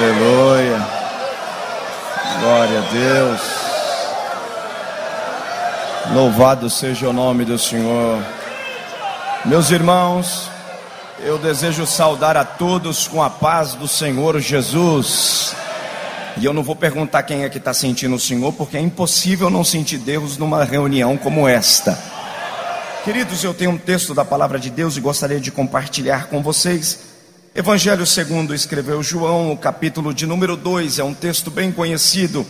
Aleluia. Glória a Deus. Louvado seja o nome do Senhor. Meus irmãos, eu desejo saudar a todos com a paz do Senhor Jesus. E eu não vou perguntar quem é que está sentindo o Senhor, porque é impossível não sentir Deus numa reunião como esta. Queridos, eu tenho um texto da palavra de Deus e gostaria de compartilhar com vocês. Evangelho segundo escreveu João, o capítulo de número 2, é um texto bem conhecido.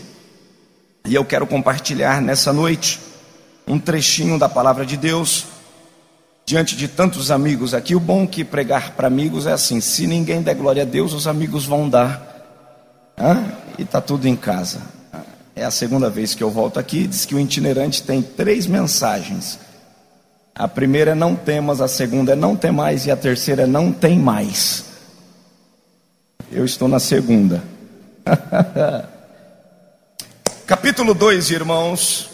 E eu quero compartilhar nessa noite um trechinho da palavra de Deus diante de tantos amigos aqui. O bom que pregar para amigos é assim: se ninguém der glória a Deus, os amigos vão dar. Hã? E está tudo em casa. É a segunda vez que eu volto aqui. Diz que o itinerante tem três mensagens. A primeira é não temas, a segunda é não tem mais e a terceira é não tem mais. Eu estou na segunda. Capítulo 2, irmãos,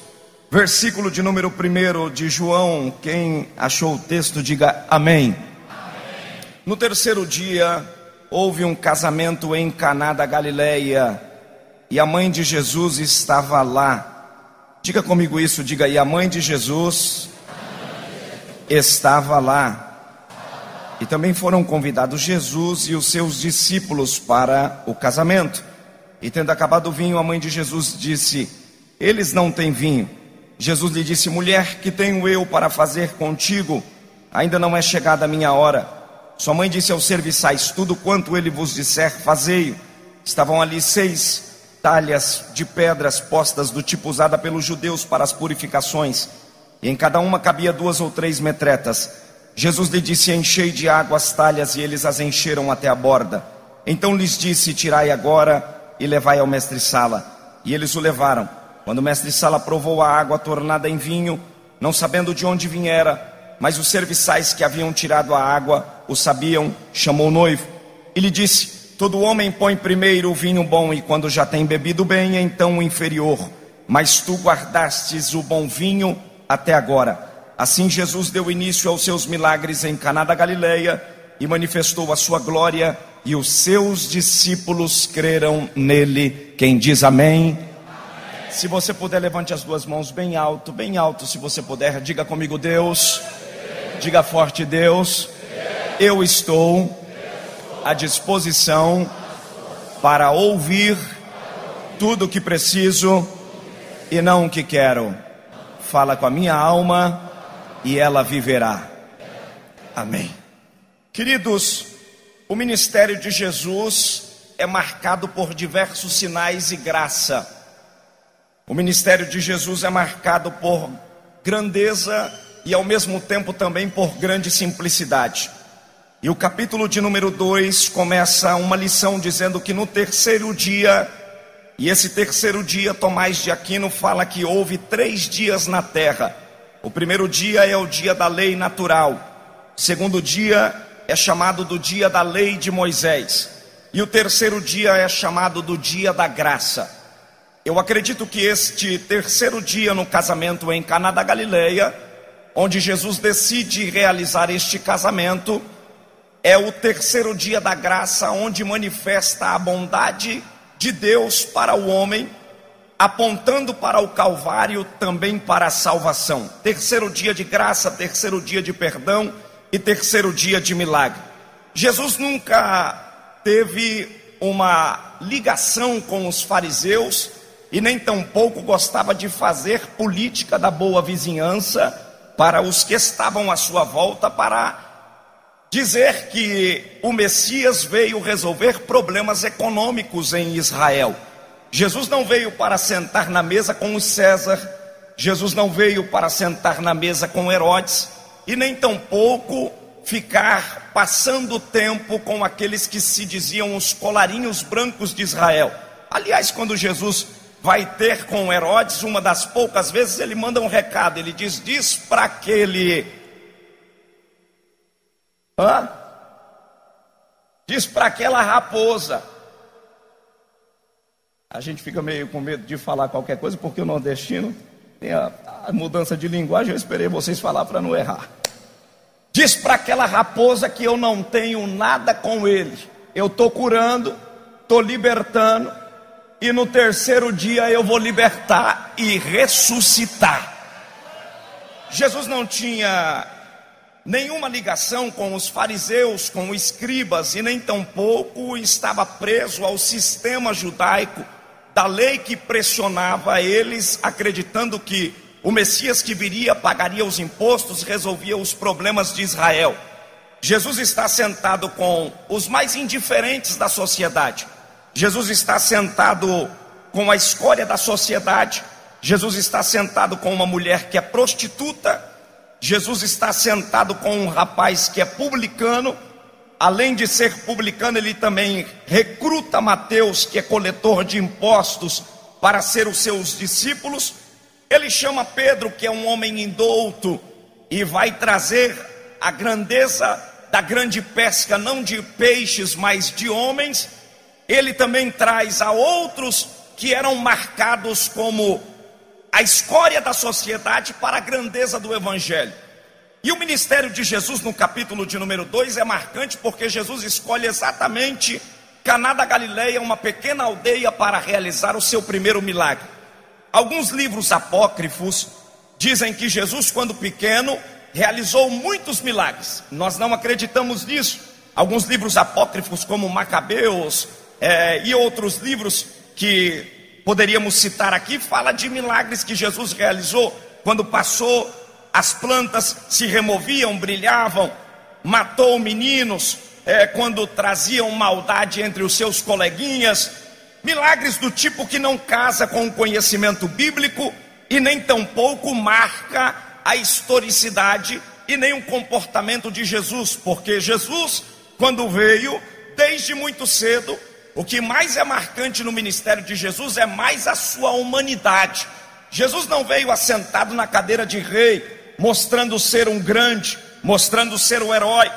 versículo de número 1 de João. Quem achou o texto, diga amém. amém. No terceiro dia, houve um casamento em Caná da Galileia, e a mãe de Jesus estava lá. Diga comigo isso, diga aí, a mãe de Jesus estava lá. E também foram convidados Jesus e os seus discípulos para o casamento. E tendo acabado o vinho, a mãe de Jesus disse: Eles não têm vinho. Jesus lhe disse: Mulher, que tenho eu para fazer contigo? Ainda não é chegada a minha hora. Sua mãe disse aos serviçais: Tudo quanto ele vos disser, fazei-o. Estavam ali seis talhas de pedras postas do tipo usada pelos judeus para as purificações e em cada uma cabia duas ou três metretas. Jesus lhe disse: Enchei de água as talhas, e eles as encheram até a borda. Então lhes disse: Tirai agora e levai ao mestre-sala. E eles o levaram. Quando o mestre-sala provou a água tornada em vinho, não sabendo de onde viera, mas os serviçais que haviam tirado a água o sabiam, chamou o noivo e lhe disse: Todo homem põe primeiro o vinho bom, e quando já tem bebido bem, então o inferior. Mas tu guardastes o bom vinho até agora. Assim Jesus deu início aos seus milagres em Caná da Galileia e manifestou a sua glória e os seus discípulos creram nele. Quem diz amém? amém? Se você puder, levante as duas mãos bem alto, bem alto, se você puder, diga comigo, Deus. Diga forte, Deus. Eu estou à disposição para ouvir tudo o que preciso e não o que quero fala com a minha alma e ela viverá. Amém. Queridos, o ministério de Jesus é marcado por diversos sinais e graça. O ministério de Jesus é marcado por grandeza e ao mesmo tempo também por grande simplicidade. E o capítulo de número 2 começa uma lição dizendo que no terceiro dia e esse terceiro dia, Tomás de Aquino fala que houve três dias na terra. O primeiro dia é o dia da lei natural. O segundo dia é chamado do dia da lei de Moisés. E o terceiro dia é chamado do dia da graça. Eu acredito que este terceiro dia no casamento em Caná da Galileia, onde Jesus decide realizar este casamento, é o terceiro dia da graça, onde manifesta a bondade de Deus para o homem, apontando para o Calvário também para a salvação. Terceiro dia de graça, terceiro dia de perdão e terceiro dia de milagre. Jesus nunca teve uma ligação com os fariseus e nem tampouco gostava de fazer política da boa vizinhança para os que estavam à sua volta para dizer que o Messias veio resolver problemas econômicos em Israel. Jesus não veio para sentar na mesa com o César, Jesus não veio para sentar na mesa com Herodes, e nem tampouco ficar passando tempo com aqueles que se diziam os colarinhos brancos de Israel. Aliás, quando Jesus vai ter com Herodes, uma das poucas vezes ele manda um recado, ele diz: diz para aquele Hã? Diz para aquela raposa. A gente fica meio com medo de falar qualquer coisa, porque o nordestino tem a, a mudança de linguagem. Eu esperei vocês falar para não errar. Diz para aquela raposa que eu não tenho nada com ele. Eu estou curando, estou libertando, e no terceiro dia eu vou libertar e ressuscitar. Jesus não tinha nenhuma ligação com os fariseus, com os escribas, e nem tampouco estava preso ao sistema judaico da lei que pressionava eles, acreditando que o Messias que viria pagaria os impostos, resolvia os problemas de Israel. Jesus está sentado com os mais indiferentes da sociedade. Jesus está sentado com a escória da sociedade. Jesus está sentado com uma mulher que é prostituta Jesus está sentado com um rapaz que é publicano, além de ser publicano, ele também recruta Mateus, que é coletor de impostos, para ser os seus discípulos. Ele chama Pedro, que é um homem indouto, e vai trazer a grandeza da grande pesca, não de peixes, mas de homens. Ele também traz a outros que eram marcados como a escória da sociedade para a grandeza do Evangelho. E o ministério de Jesus, no capítulo de número 2, é marcante porque Jesus escolhe exatamente Caná da Galileia, uma pequena aldeia, para realizar o seu primeiro milagre. Alguns livros apócrifos dizem que Jesus, quando pequeno, realizou muitos milagres. Nós não acreditamos nisso. Alguns livros apócrifos, como Macabeus é, e outros livros que poderíamos citar aqui, fala de milagres que Jesus realizou quando passou, as plantas se removiam, brilhavam, matou meninos é, quando traziam maldade entre os seus coleguinhas, milagres do tipo que não casa com o conhecimento bíblico e nem tampouco marca a historicidade e nem o comportamento de Jesus, porque Jesus, quando veio, desde muito cedo, o que mais é marcante no ministério de Jesus é mais a sua humanidade. Jesus não veio assentado na cadeira de rei, mostrando ser um grande, mostrando ser um herói.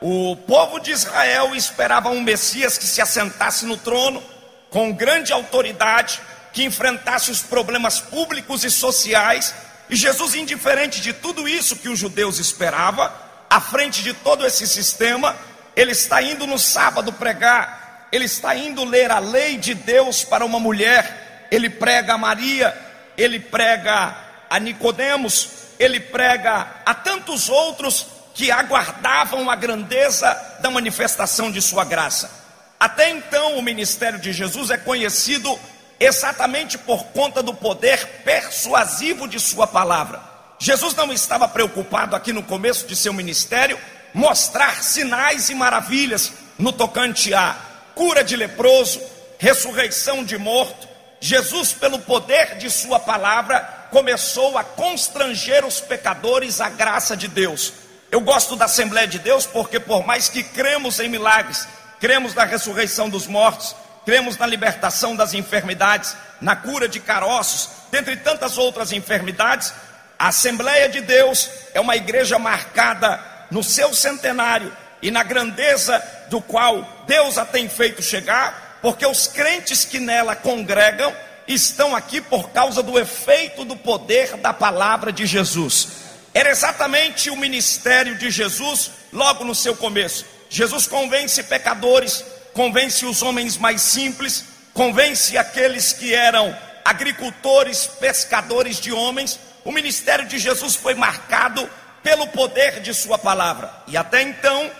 O povo de Israel esperava um Messias que se assentasse no trono, com grande autoridade, que enfrentasse os problemas públicos e sociais. E Jesus, indiferente de tudo isso que os judeus esperavam, à frente de todo esse sistema, ele está indo no sábado pregar ele está indo ler a lei de Deus para uma mulher, ele prega a Maria, ele prega a Nicodemos, ele prega a tantos outros que aguardavam a grandeza da manifestação de sua graça. Até então, o ministério de Jesus é conhecido exatamente por conta do poder persuasivo de sua palavra. Jesus não estava preocupado aqui no começo de seu ministério mostrar sinais e maravilhas no tocante a cura de leproso, ressurreição de morto, Jesus, pelo poder de Sua palavra, começou a constranger os pecadores à graça de Deus. Eu gosto da Assembleia de Deus porque, por mais que cremos em milagres, cremos na ressurreição dos mortos, cremos na libertação das enfermidades, na cura de caroços, dentre tantas outras enfermidades, a Assembleia de Deus é uma igreja marcada no seu centenário e na grandeza do qual Deus a tem feito chegar, porque os crentes que nela congregam estão aqui por causa do efeito do poder da palavra de Jesus. Era exatamente o ministério de Jesus logo no seu começo. Jesus convence pecadores, convence os homens mais simples, convence aqueles que eram agricultores, pescadores de homens. O ministério de Jesus foi marcado pelo poder de Sua palavra. E até então,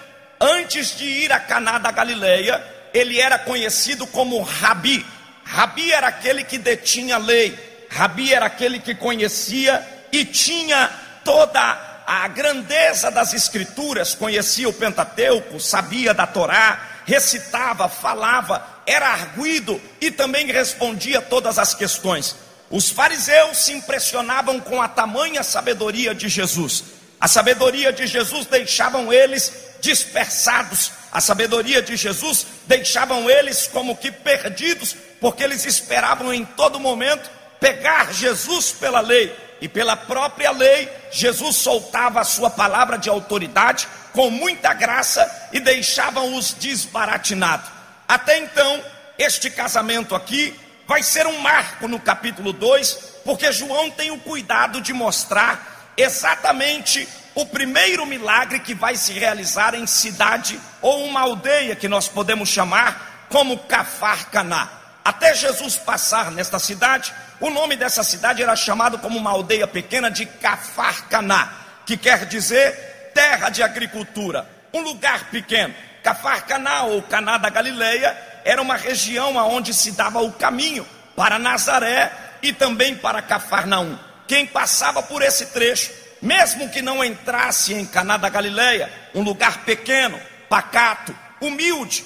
Antes de ir a Caná da Galileia, ele era conhecido como Rabi. Rabi era aquele que detinha a lei. Rabi era aquele que conhecia e tinha toda a grandeza das escrituras, conhecia o Pentateuco, sabia da Torá, recitava, falava, era arguído e também respondia todas as questões. Os fariseus se impressionavam com a tamanha sabedoria de Jesus. A sabedoria de Jesus deixavam eles dispersados. A sabedoria de Jesus deixavam eles como que perdidos, porque eles esperavam em todo momento pegar Jesus pela lei. E pela própria lei, Jesus soltava a sua palavra de autoridade com muita graça e deixavam-os desbaratinados. Até então, este casamento aqui vai ser um marco no capítulo 2, porque João tem o cuidado de mostrar exatamente o primeiro milagre que vai se realizar em cidade ou uma aldeia que nós podemos chamar como Cafarcaná. Até Jesus passar nesta cidade, o nome dessa cidade era chamado como uma aldeia pequena de Cafarcaná, que quer dizer terra de agricultura, um lugar pequeno. Cafarcaná ou Caná da Galileia era uma região aonde se dava o caminho para Nazaré e também para Cafarnaum. Quem passava por esse trecho, mesmo que não entrasse em Caná da Galileia, um lugar pequeno, pacato, humilde,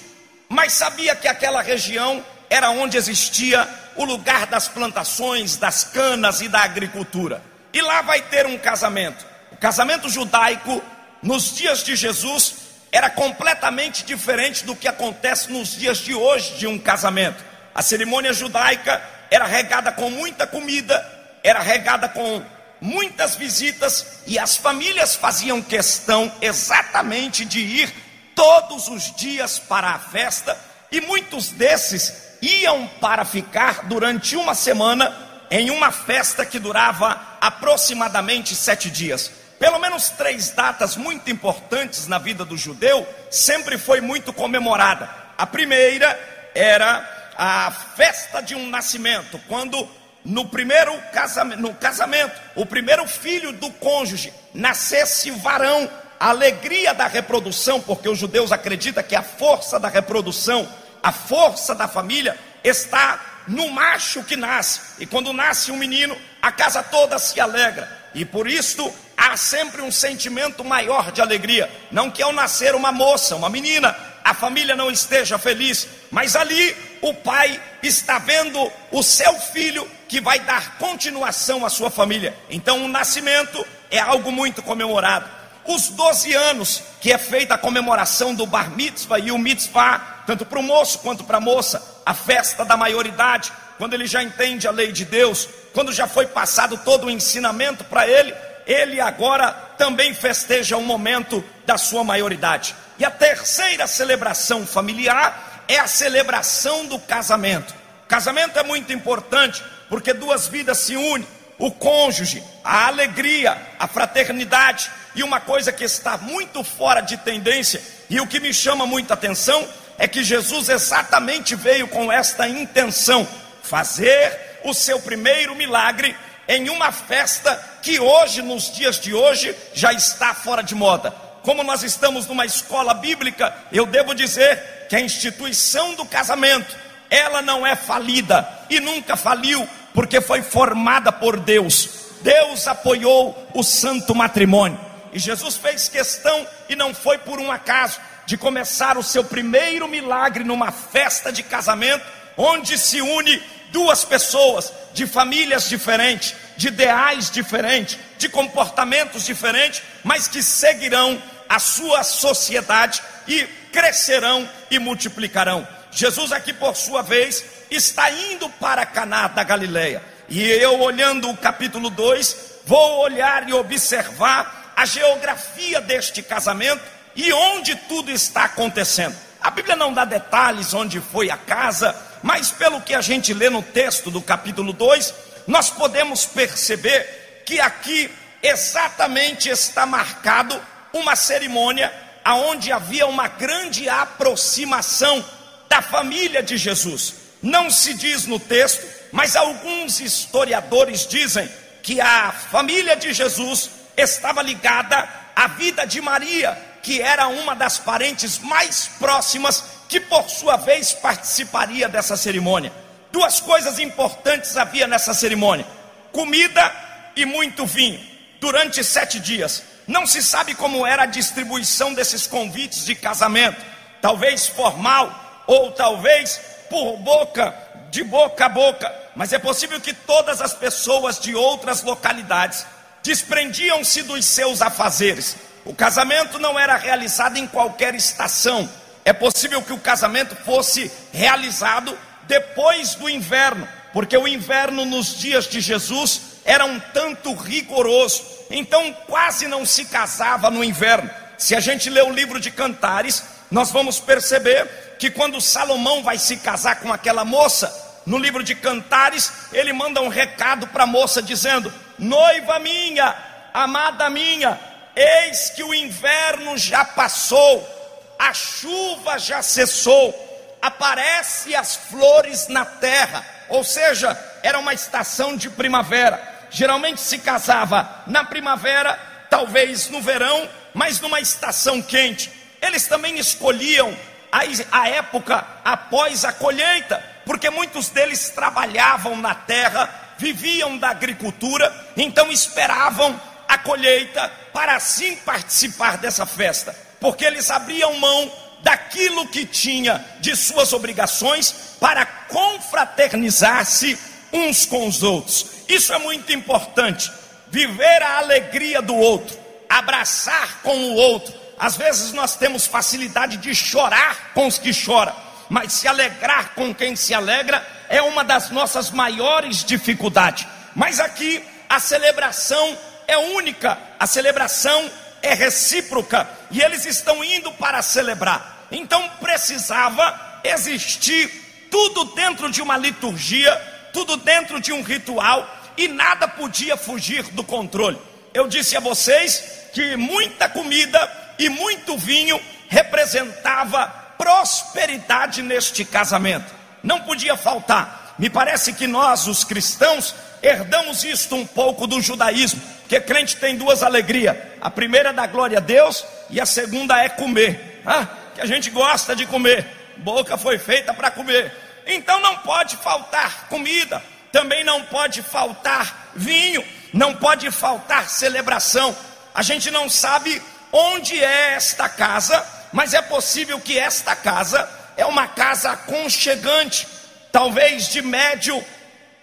mas sabia que aquela região era onde existia o lugar das plantações, das canas e da agricultura. E lá vai ter um casamento. O casamento judaico, nos dias de Jesus, era completamente diferente do que acontece nos dias de hoje de um casamento. A cerimônia judaica era regada com muita comida, era regada com muitas visitas e as famílias faziam questão exatamente de ir todos os dias para a festa e muitos desses iam para ficar durante uma semana em uma festa que durava aproximadamente sete dias. Pelo menos três datas muito importantes na vida do judeu sempre foi muito comemorada. A primeira era a festa de um nascimento, quando no primeiro casamento, no casamento, o primeiro filho do cônjuge nascesse varão, a alegria da reprodução, porque os judeus acreditam que a força da reprodução, a força da família está no macho que nasce. E quando nasce um menino, a casa toda se alegra. E por isso há sempre um sentimento maior de alegria. Não que ao nascer uma moça, uma menina, a família não esteja feliz, mas ali o pai está vendo o seu filho que vai dar continuação à sua família. Então o nascimento é algo muito comemorado. Os 12 anos, que é feita a comemoração do bar mitzvah e o mitzvah, tanto para o moço quanto para a moça, a festa da maioridade, quando ele já entende a lei de Deus, quando já foi passado todo o ensinamento para ele, ele agora também festeja o momento da sua maioridade. E a terceira celebração familiar é a celebração do casamento. Casamento é muito importante porque duas vidas se unem: o cônjuge, a alegria, a fraternidade. E uma coisa que está muito fora de tendência e o que me chama muita atenção é que Jesus exatamente veio com esta intenção fazer o seu primeiro milagre em uma festa que hoje, nos dias de hoje, já está fora de moda. Como nós estamos numa escola bíblica, eu devo dizer que a instituição do casamento, ela não é falida e nunca faliu, porque foi formada por Deus. Deus apoiou o santo matrimônio. E Jesus fez questão, e não foi por um acaso, de começar o seu primeiro milagre numa festa de casamento, onde se une duas pessoas de famílias diferentes, de ideais diferentes, de comportamentos diferentes, mas que seguirão a sua sociedade e crescerão e multiplicarão. Jesus aqui por sua vez está indo para Caná da Galileia. E eu olhando o capítulo 2, vou olhar e observar a geografia deste casamento e onde tudo está acontecendo. A Bíblia não dá detalhes onde foi a casa, mas pelo que a gente lê no texto do capítulo 2, nós podemos perceber que aqui exatamente está marcado uma cerimônia aonde havia uma grande aproximação da família de Jesus. Não se diz no texto, mas alguns historiadores dizem que a família de Jesus estava ligada à vida de Maria, que era uma das parentes mais próximas que por sua vez participaria dessa cerimônia. Duas coisas importantes havia nessa cerimônia: comida e muito vinho, durante sete dias. Não se sabe como era a distribuição desses convites de casamento, talvez formal ou talvez por boca, de boca a boca, mas é possível que todas as pessoas de outras localidades desprendiam-se dos seus afazeres. O casamento não era realizado em qualquer estação, é possível que o casamento fosse realizado depois do inverno, porque o inverno nos dias de Jesus era um tanto rigoroso, então quase não se casava no inverno. Se a gente lê o livro de Cantares, nós vamos perceber que quando Salomão vai se casar com aquela moça, no livro de Cantares, ele manda um recado para a moça dizendo: Noiva minha, amada minha, eis que o inverno já passou a chuva já cessou, aparece as flores na terra, ou seja, era uma estação de primavera. Geralmente se casava na primavera, talvez no verão, mas numa estação quente. Eles também escolhiam a, época após a colheita, porque muitos deles trabalhavam na terra, viviam da agricultura, então esperavam a colheita para assim participar dessa festa, porque eles abriam mão daquilo que tinha de suas obrigações para confraternizar-se uns com os outros. Isso é muito importante. Viver a alegria do outro, abraçar com o outro. Às vezes nós temos facilidade de chorar com os que choram, mas se alegrar com quem se alegra é uma das nossas maiores dificuldades. Mas aqui a celebração é única, a celebração é recíproca e eles estão indo para celebrar. Então precisava existir tudo dentro de uma liturgia, tudo dentro de um ritual e nada podia fugir do controle. Eu disse a vocês que muita comida e muito vinho representava prosperidade neste casamento. Não podia faltar. Me parece que nós, os cristãos, herdamos isto um pouco do judaísmo, que crente tem duas alegrias: a primeira é da glória a Deus e a segunda é comer. Ah, que a gente gosta de comer, boca foi feita para comer. Então não pode faltar comida, também não pode faltar vinho, não pode faltar celebração. A gente não sabe onde é esta casa, mas é possível que esta casa é uma casa aconchegante, talvez de médio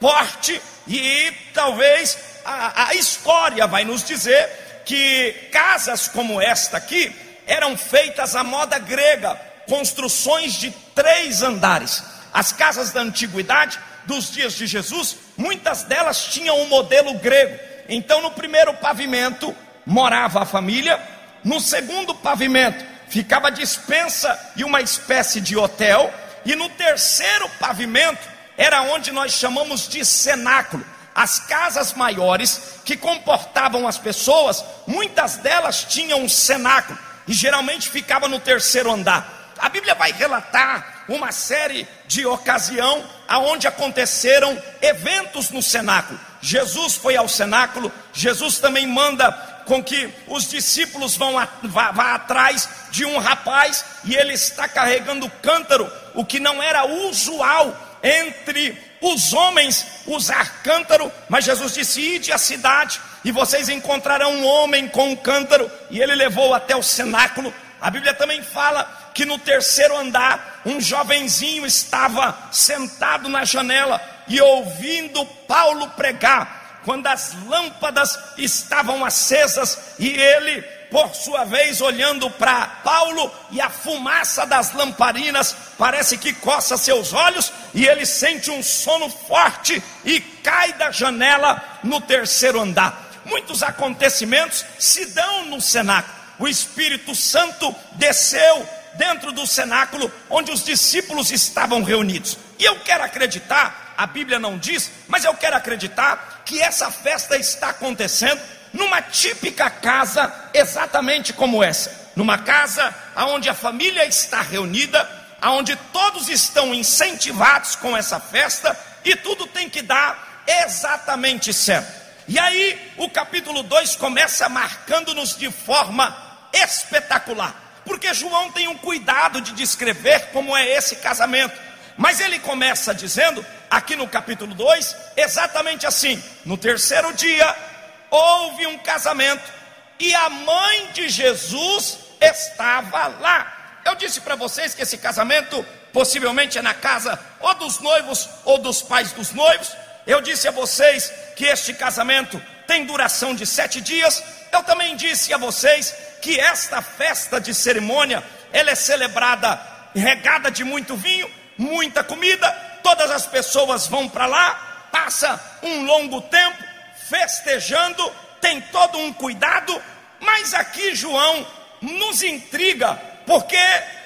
porte, e talvez a, a história vai nos dizer que casas como esta aqui eram feitas à moda grega, construções de três andares. As casas da antiguidade, dos dias de Jesus, muitas delas tinham um modelo grego. Então, no primeiro pavimento morava a família, no segundo pavimento ficava a dispensa e uma espécie de hotel, e no terceiro pavimento era onde nós chamamos de cenáculo. As casas maiores que comportavam as pessoas, muitas delas tinham um cenáculo e geralmente ficava no terceiro andar. A Bíblia vai relatar uma série de ocasião aonde aconteceram eventos no cenáculo. Jesus foi ao cenáculo, Jesus também manda com que os discípulos vão a, vá, vá atrás de um rapaz e ele está carregando cântaro, o que não era usual entre os homens usar cântaro, mas Jesus disse: Ide à cidade e vocês encontrarão um homem com um cântaro, e ele levou até o cenáculo. A Bíblia também fala que no terceiro andar, um jovenzinho estava sentado na janela e ouvindo Paulo pregar, quando as lâmpadas estavam acesas e ele por sua vez, olhando para Paulo e a fumaça das lamparinas parece que coça seus olhos e ele sente um sono forte e cai da janela no terceiro andar. Muitos acontecimentos se dão no cenáculo. O Espírito Santo desceu dentro do cenáculo onde os discípulos estavam reunidos. E eu quero acreditar, a Bíblia não diz, mas eu quero acreditar que essa festa está acontecendo numa típica casa exatamente como essa, numa casa onde a família está reunida, onde todos estão incentivados com essa festa e tudo tem que dar exatamente certo. E aí o capítulo 2 começa marcando-nos de forma espetacular, porque João tem um cuidado de descrever como é esse casamento. Mas ele começa dizendo, aqui no capítulo 2, exatamente assim: no terceiro dia houve um casamento e a mãe de Jesus estava lá. Eu disse para vocês que esse casamento possivelmente é na casa ou dos noivos ou dos pais dos noivos. Eu disse a vocês que este casamento tem duração de sete dias. Eu também disse a vocês que esta festa de cerimônia ela é celebrada regada de muito vinho, muita comida. Todas as pessoas vão para lá, passa um longo tempo festejando, tem todo um cuidado, mas aqui João nos intriga, porque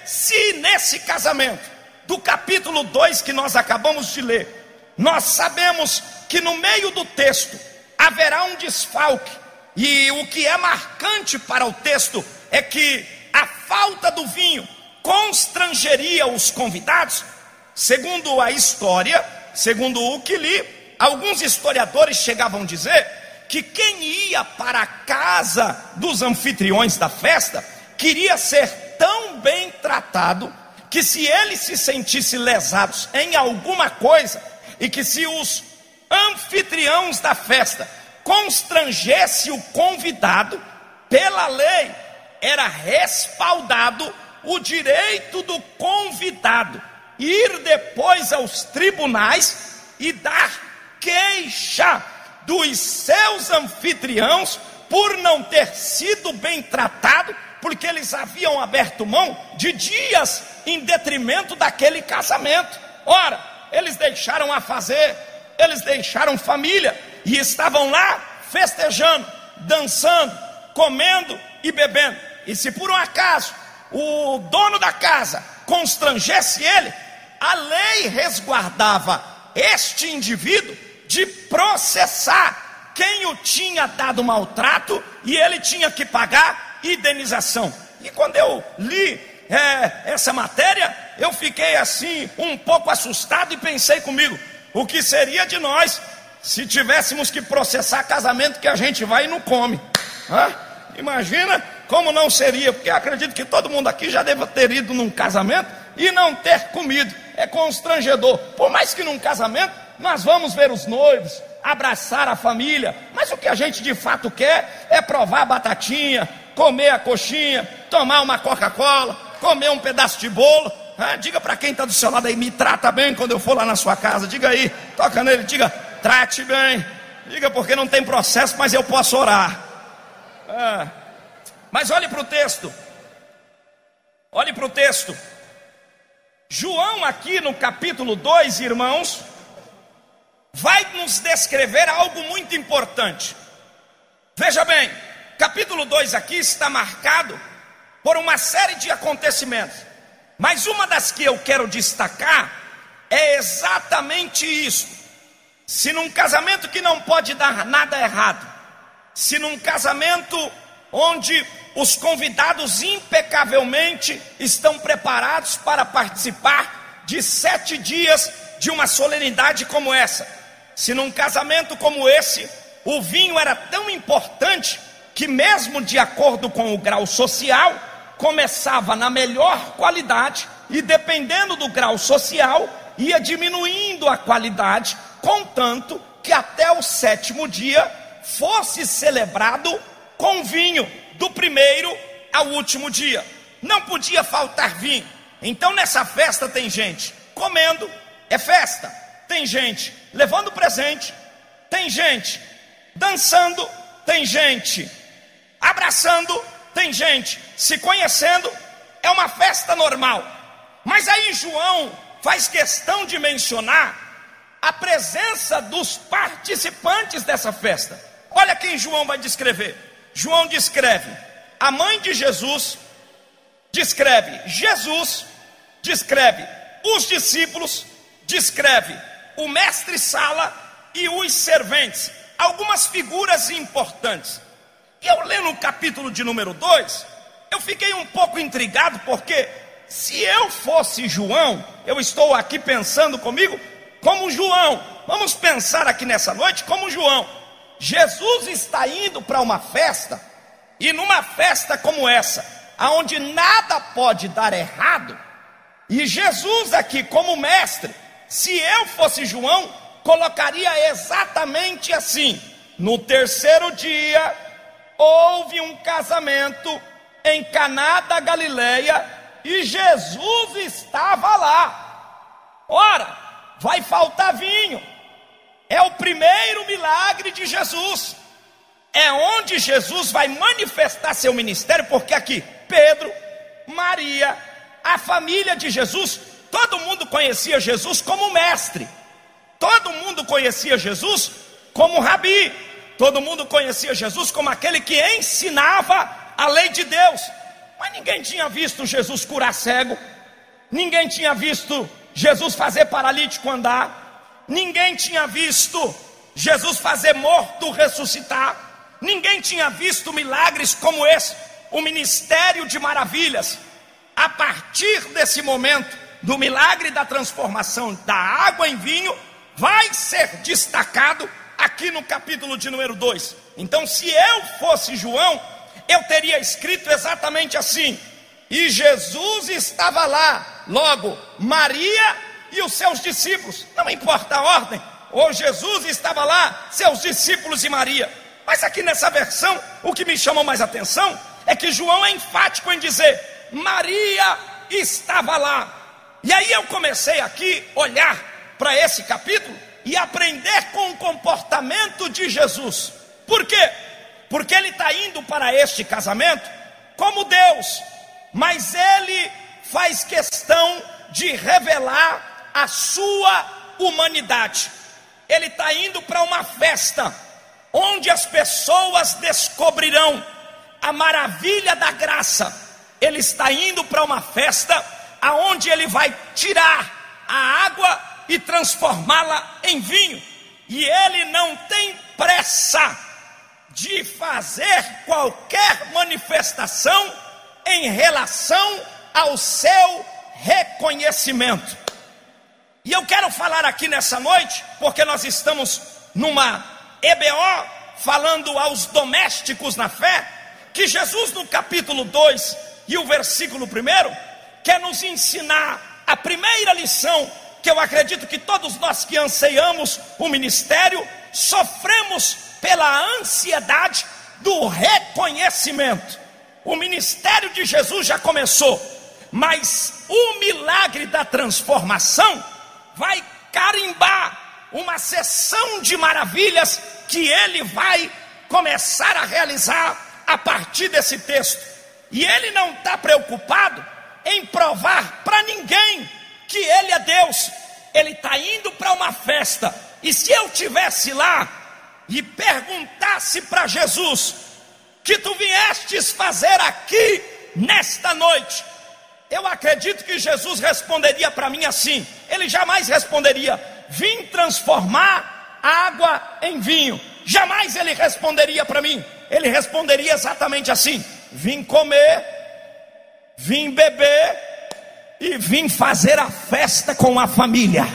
se nesse casamento, do capítulo 2 que nós acabamos de ler, nós sabemos que no meio do texto haverá um desfalque, e o que é marcante para o texto é que a falta do vinho constrangeria os convidados? Segundo a história, segundo o que li, alguns historiadores chegavam a dizer que quem ia para a casa dos anfitriões da festa queria ser tão bem tratado que se ele se sentisse lesados em alguma coisa e que se os anfitriões da festa constrangesse o convidado, pela lei era respaldado o direito do convidado ir depois aos tribunais e dar queixa dos seus anfitriãos por não ter sido bem tratado, porque eles haviam aberto mão de dias em detrimento daquele casamento. Ora, eles deixaram a fazer, eles deixaram família e estavam lá festejando, dançando, comendo e bebendo. E se por um acaso o dono da casa constrangesse ele, a lei resguardava este indivíduo de processar quem o tinha dado maltrato e ele tinha que pagar indenização. E quando eu li é, essa matéria, eu fiquei assim, um pouco assustado e pensei comigo: o que seria de nós se tivéssemos que processar casamento que a gente vai e não come? Hã? Imagina como não seria, porque acredito que todo mundo aqui já deve ter ido num casamento e não ter comido. É constrangedor. Por mais que num casamento nós vamos ver os noivos, abraçar a família, mas o que a gente de fato quer é provar a batatinha, comer a coxinha, tomar uma Coca-Cola, comer um pedaço de bolo. Ah, diga para quem está do seu lado aí, me trata bem quando eu for lá na sua casa. Diga aí, toca nele, diga, trate bem. Diga porque não tem processo, mas eu posso orar. Ah, mas olhe para o texto. Olhe para o texto. João, aqui no capítulo 2, irmãos, vai nos descrever algo muito importante. Veja bem, capítulo 2 aqui está marcado por uma série de acontecimentos, mas uma das que eu quero destacar é exatamente isso. Se num casamento que não pode dar nada errado, se num casamento onde os convidados impecavelmente estão preparados para participar de sete dias de uma solenidade como essa, se num casamento como esse, o vinho era tão importante que, mesmo de acordo com o grau social, começava na melhor qualidade e, dependendo do grau social, ia diminuindo a qualidade, contanto que até o sétimo dia fosse celebrado com vinho, do primeiro ao último dia. Não podia faltar vinho. Então, nessa festa, tem gente comendo, é festa tem gente levando presente, tem gente dançando, tem gente abraçando, tem gente se conhecendo, é uma festa normal. Mas aí João faz questão de mencionar a presença dos participantes dessa festa. Olha quem João vai descrever. João descreve a mãe de Jesus, descreve Jesus, descreve os discípulos, descreve o mestre-sala e os serventes, algumas figuras importantes. E eu lendo o capítulo de número 2, eu fiquei um pouco intrigado, porque se eu fosse João, eu estou aqui pensando comigo como João. Vamos pensar aqui nessa noite como João. Jesus está indo para uma festa, e numa festa como essa, aonde nada pode dar errado, e Jesus aqui como mestre, se eu fosse João, colocaria exatamente assim: no terceiro dia houve um casamento em Caná da Galileia e Jesus estava lá. Ora, vai faltar vinho. É o primeiro milagre de Jesus. É onde Jesus vai manifestar seu ministério, porque aqui Pedro, Maria, a família de Jesus Todo mundo conhecia Jesus como mestre. Todo mundo conhecia Jesus como rabi. Todo mundo conhecia Jesus como aquele que ensinava a lei de Deus. Mas ninguém tinha visto Jesus curar cego. Ninguém tinha visto Jesus fazer paralítico andar. Ninguém tinha visto Jesus fazer morto ressuscitar. Ninguém tinha visto milagres como esse, o ministério de maravilhas a partir desse momento, do milagre da transformação da água em vinho, vai ser destacado aqui no capítulo de número 2. Então, se eu fosse João, eu teria escrito exatamente assim: e Jesus estava lá, logo, Maria e os seus discípulos, não importa a ordem, ou Jesus estava lá, seus discípulos e Maria. Mas aqui nessa versão, o que me chamou mais atenção é que João é enfático em dizer: Maria estava lá. E aí eu comecei aqui olhar para esse capítulo e aprender com o comportamento de Jesus. Por quê? Porque ele está indo para este casamento como Deus, mas ele faz questão de revelar a sua humanidade. Ele está indo para uma festa onde as pessoas descobrirão a maravilha da graça. Ele está indo para uma festa aonde ele vai tirar a água e transformá-la em vinho. E ele não tem pressa de fazer qualquer manifestação em relação ao seu reconhecimento. E eu quero falar aqui nessa noite, porque nós estamos numa EBO falando aos domésticos na fé, que Jesus no capítulo 2 e o versículo 1 quer nos ensinar a primeira lição que eu acredito que todos nós que anseiamos o ministério sofremos pela ansiedade do reconhecimento. O ministério de Jesus já começou, mas o milagre da transformação vai carimbar uma sessão de maravilhas que ele vai começar a realizar a partir desse texto. E ele não está preocupado em provar para ninguém que ele é Deus. Ele está indo para uma festa. E se eu tivesse lá e perguntasse para Jesus: que tu viestes fazer aqui nesta noite? Eu acredito que Jesus responderia para mim assim. Ele jamais responderia: vim transformar água em vinho. Jamais ele responderia para mim. Ele responderia exatamente assim: vim comer, vim beber e vim fazer a festa com a família.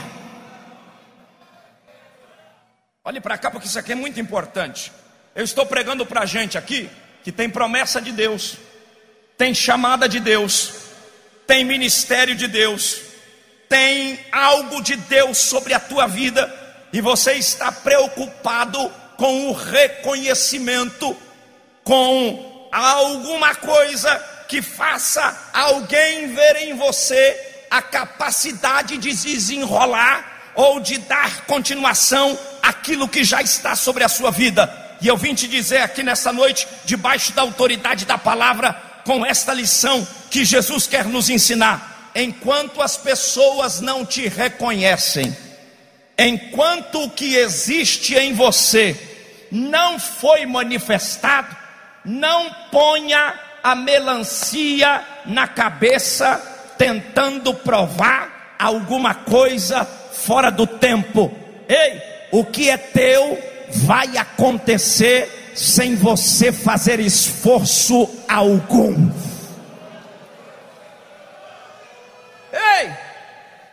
Olhe para cá, porque isso aqui é muito importante. Eu estou pregando para a gente aqui que tem promessa de Deus, tem chamada de Deus, tem ministério de Deus, tem algo de Deus sobre a tua vida, e você está preocupado com o reconhecimento, com alguma coisa que faça alguém ver em você a capacidade de desenrolar ou de dar continuação àquilo que já está sobre a sua vida. E eu vim te dizer aqui nessa noite, debaixo da autoridade da palavra, com esta lição que Jesus quer nos ensinar. Enquanto as pessoas não te reconhecem, enquanto o que existe em você não foi manifestado, não ponha a melancia na cabeça tentando provar alguma coisa fora do tempo. Ei, o que é teu vai acontecer sem você fazer esforço algum. Ei,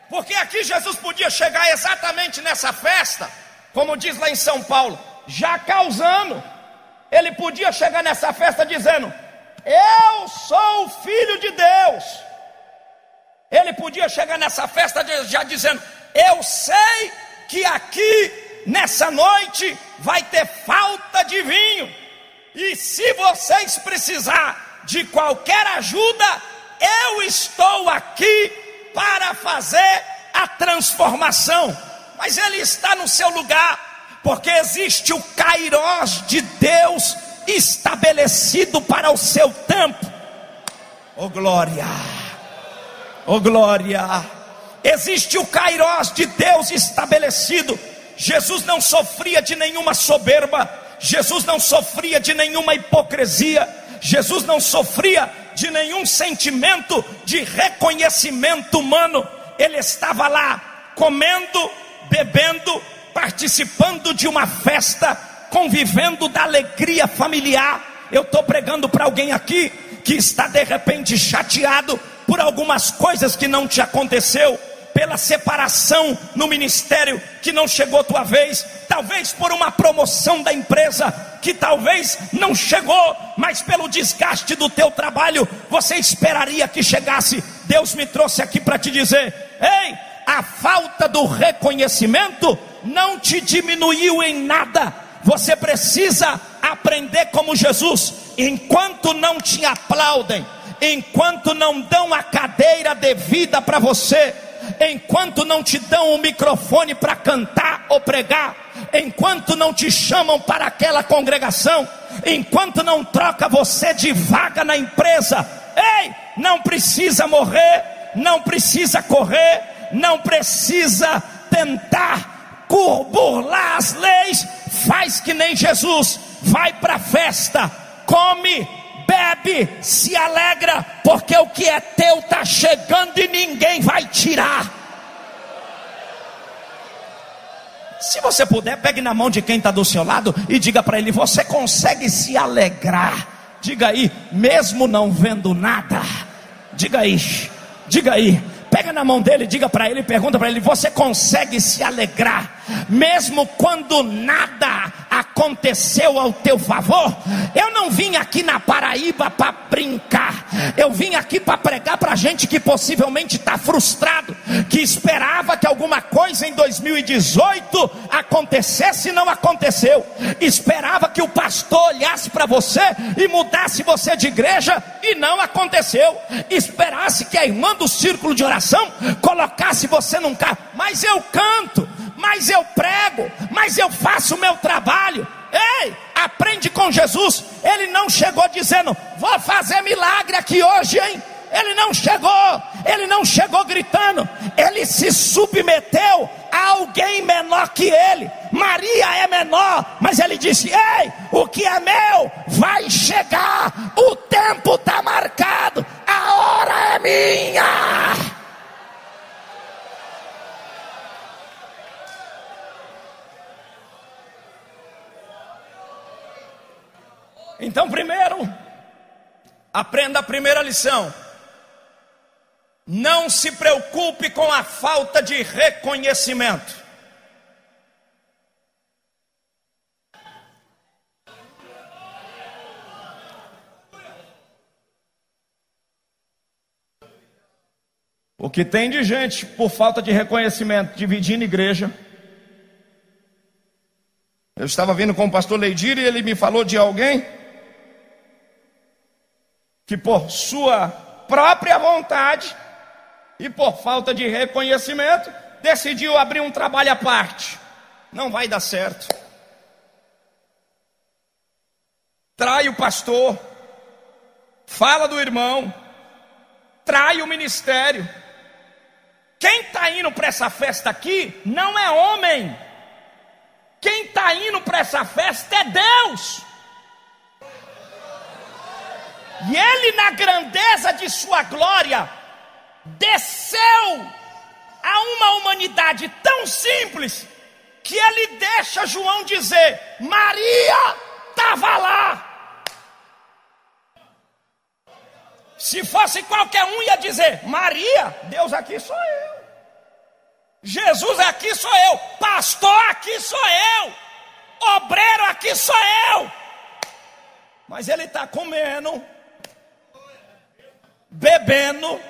porque aqui Jesus podia chegar exatamente nessa festa, como diz lá em São Paulo, já causando. Ele podia chegar nessa festa dizendo: Eu sou o filho de Deus. Ele podia chegar nessa festa já dizendo: Eu sei que aqui nessa noite vai ter falta de vinho. E se vocês precisar de qualquer ajuda, eu estou aqui para fazer a transformação. Mas ele está no seu lugar, porque existe o Kairós de Deus estabelecido para o seu tempo. Oh glória! Oh glória! Existe o Kairós de Deus estabelecido Jesus não sofria de nenhuma soberba, Jesus não sofria de nenhuma hipocrisia, Jesus não sofria de nenhum sentimento de reconhecimento humano, ele estava lá comendo, bebendo, participando de uma festa, convivendo da alegria familiar. Eu estou pregando para alguém aqui que está de repente chateado por algumas coisas que não te aconteceu, pela separação no ministério que não chegou a tua vez, talvez por uma promoção da empresa que talvez não chegou, mas pelo desgaste do teu trabalho, você esperaria que chegasse. Deus me trouxe aqui para te dizer: ei, a falta do reconhecimento não te diminuiu em nada. Você precisa aprender como Jesus, enquanto não te aplaudem, enquanto não dão a cadeira devida para você, enquanto não te dão o microfone para cantar ou pregar, enquanto não te chamam para aquela congregação, enquanto não troca você de vaga na empresa, ei, não precisa morrer, não precisa correr, não precisa tentar burlar as leis, faz que nem Jesus, vai para a festa, come, bebe, se alegra, porque o que é teu está chegando e ninguém vai tirar. Se você puder, pegue na mão de quem está do seu lado e diga para ele: Você consegue se alegrar? Diga aí, mesmo não vendo nada. Diga aí, diga aí, Pega na mão dele, diga para ele, pergunta para ele: você consegue se alegrar, mesmo quando nada aconteceu ao teu favor? Eu não vim aqui na Paraíba para brincar, eu vim aqui para pregar para gente que possivelmente está frustrado, que esperava que alguma coisa em 2018 acontecesse e não aconteceu, esperava que o pastor olhasse para você e mudasse você de igreja e não aconteceu, esperasse que a irmã do círculo de oração colocasse você num carro, mas eu canto, mas eu prego, mas eu faço o meu trabalho. Ei, aprende com Jesus. Ele não chegou dizendo, vou fazer milagre aqui hoje, hein? Ele não chegou, ele não chegou gritando, ele se submeteu a alguém menor que ele. Maria é menor, mas ele disse: Ei, o que é meu vai chegar, o tempo está marcado, a hora é minha. Então, primeiro, aprenda a primeira lição. Não se preocupe com a falta de reconhecimento. O que tem de gente por falta de reconhecimento dividindo igreja. Eu estava vindo com o pastor Leidir e ele me falou de alguém que por sua própria vontade e por falta de reconhecimento decidiu abrir um trabalho à parte. Não vai dar certo. Trai o pastor, fala do irmão, trai o ministério. Quem está indo para essa festa aqui não é homem. Quem está indo para essa festa é Deus. E ele, na grandeza de sua glória, desceu a uma humanidade tão simples que ele deixa João dizer: Maria estava lá. Se fosse qualquer um, ia dizer: Maria, Deus aqui sou eu. Jesus aqui sou eu. Pastor aqui sou eu. Obreiro aqui sou eu. Mas ele está comendo bebendo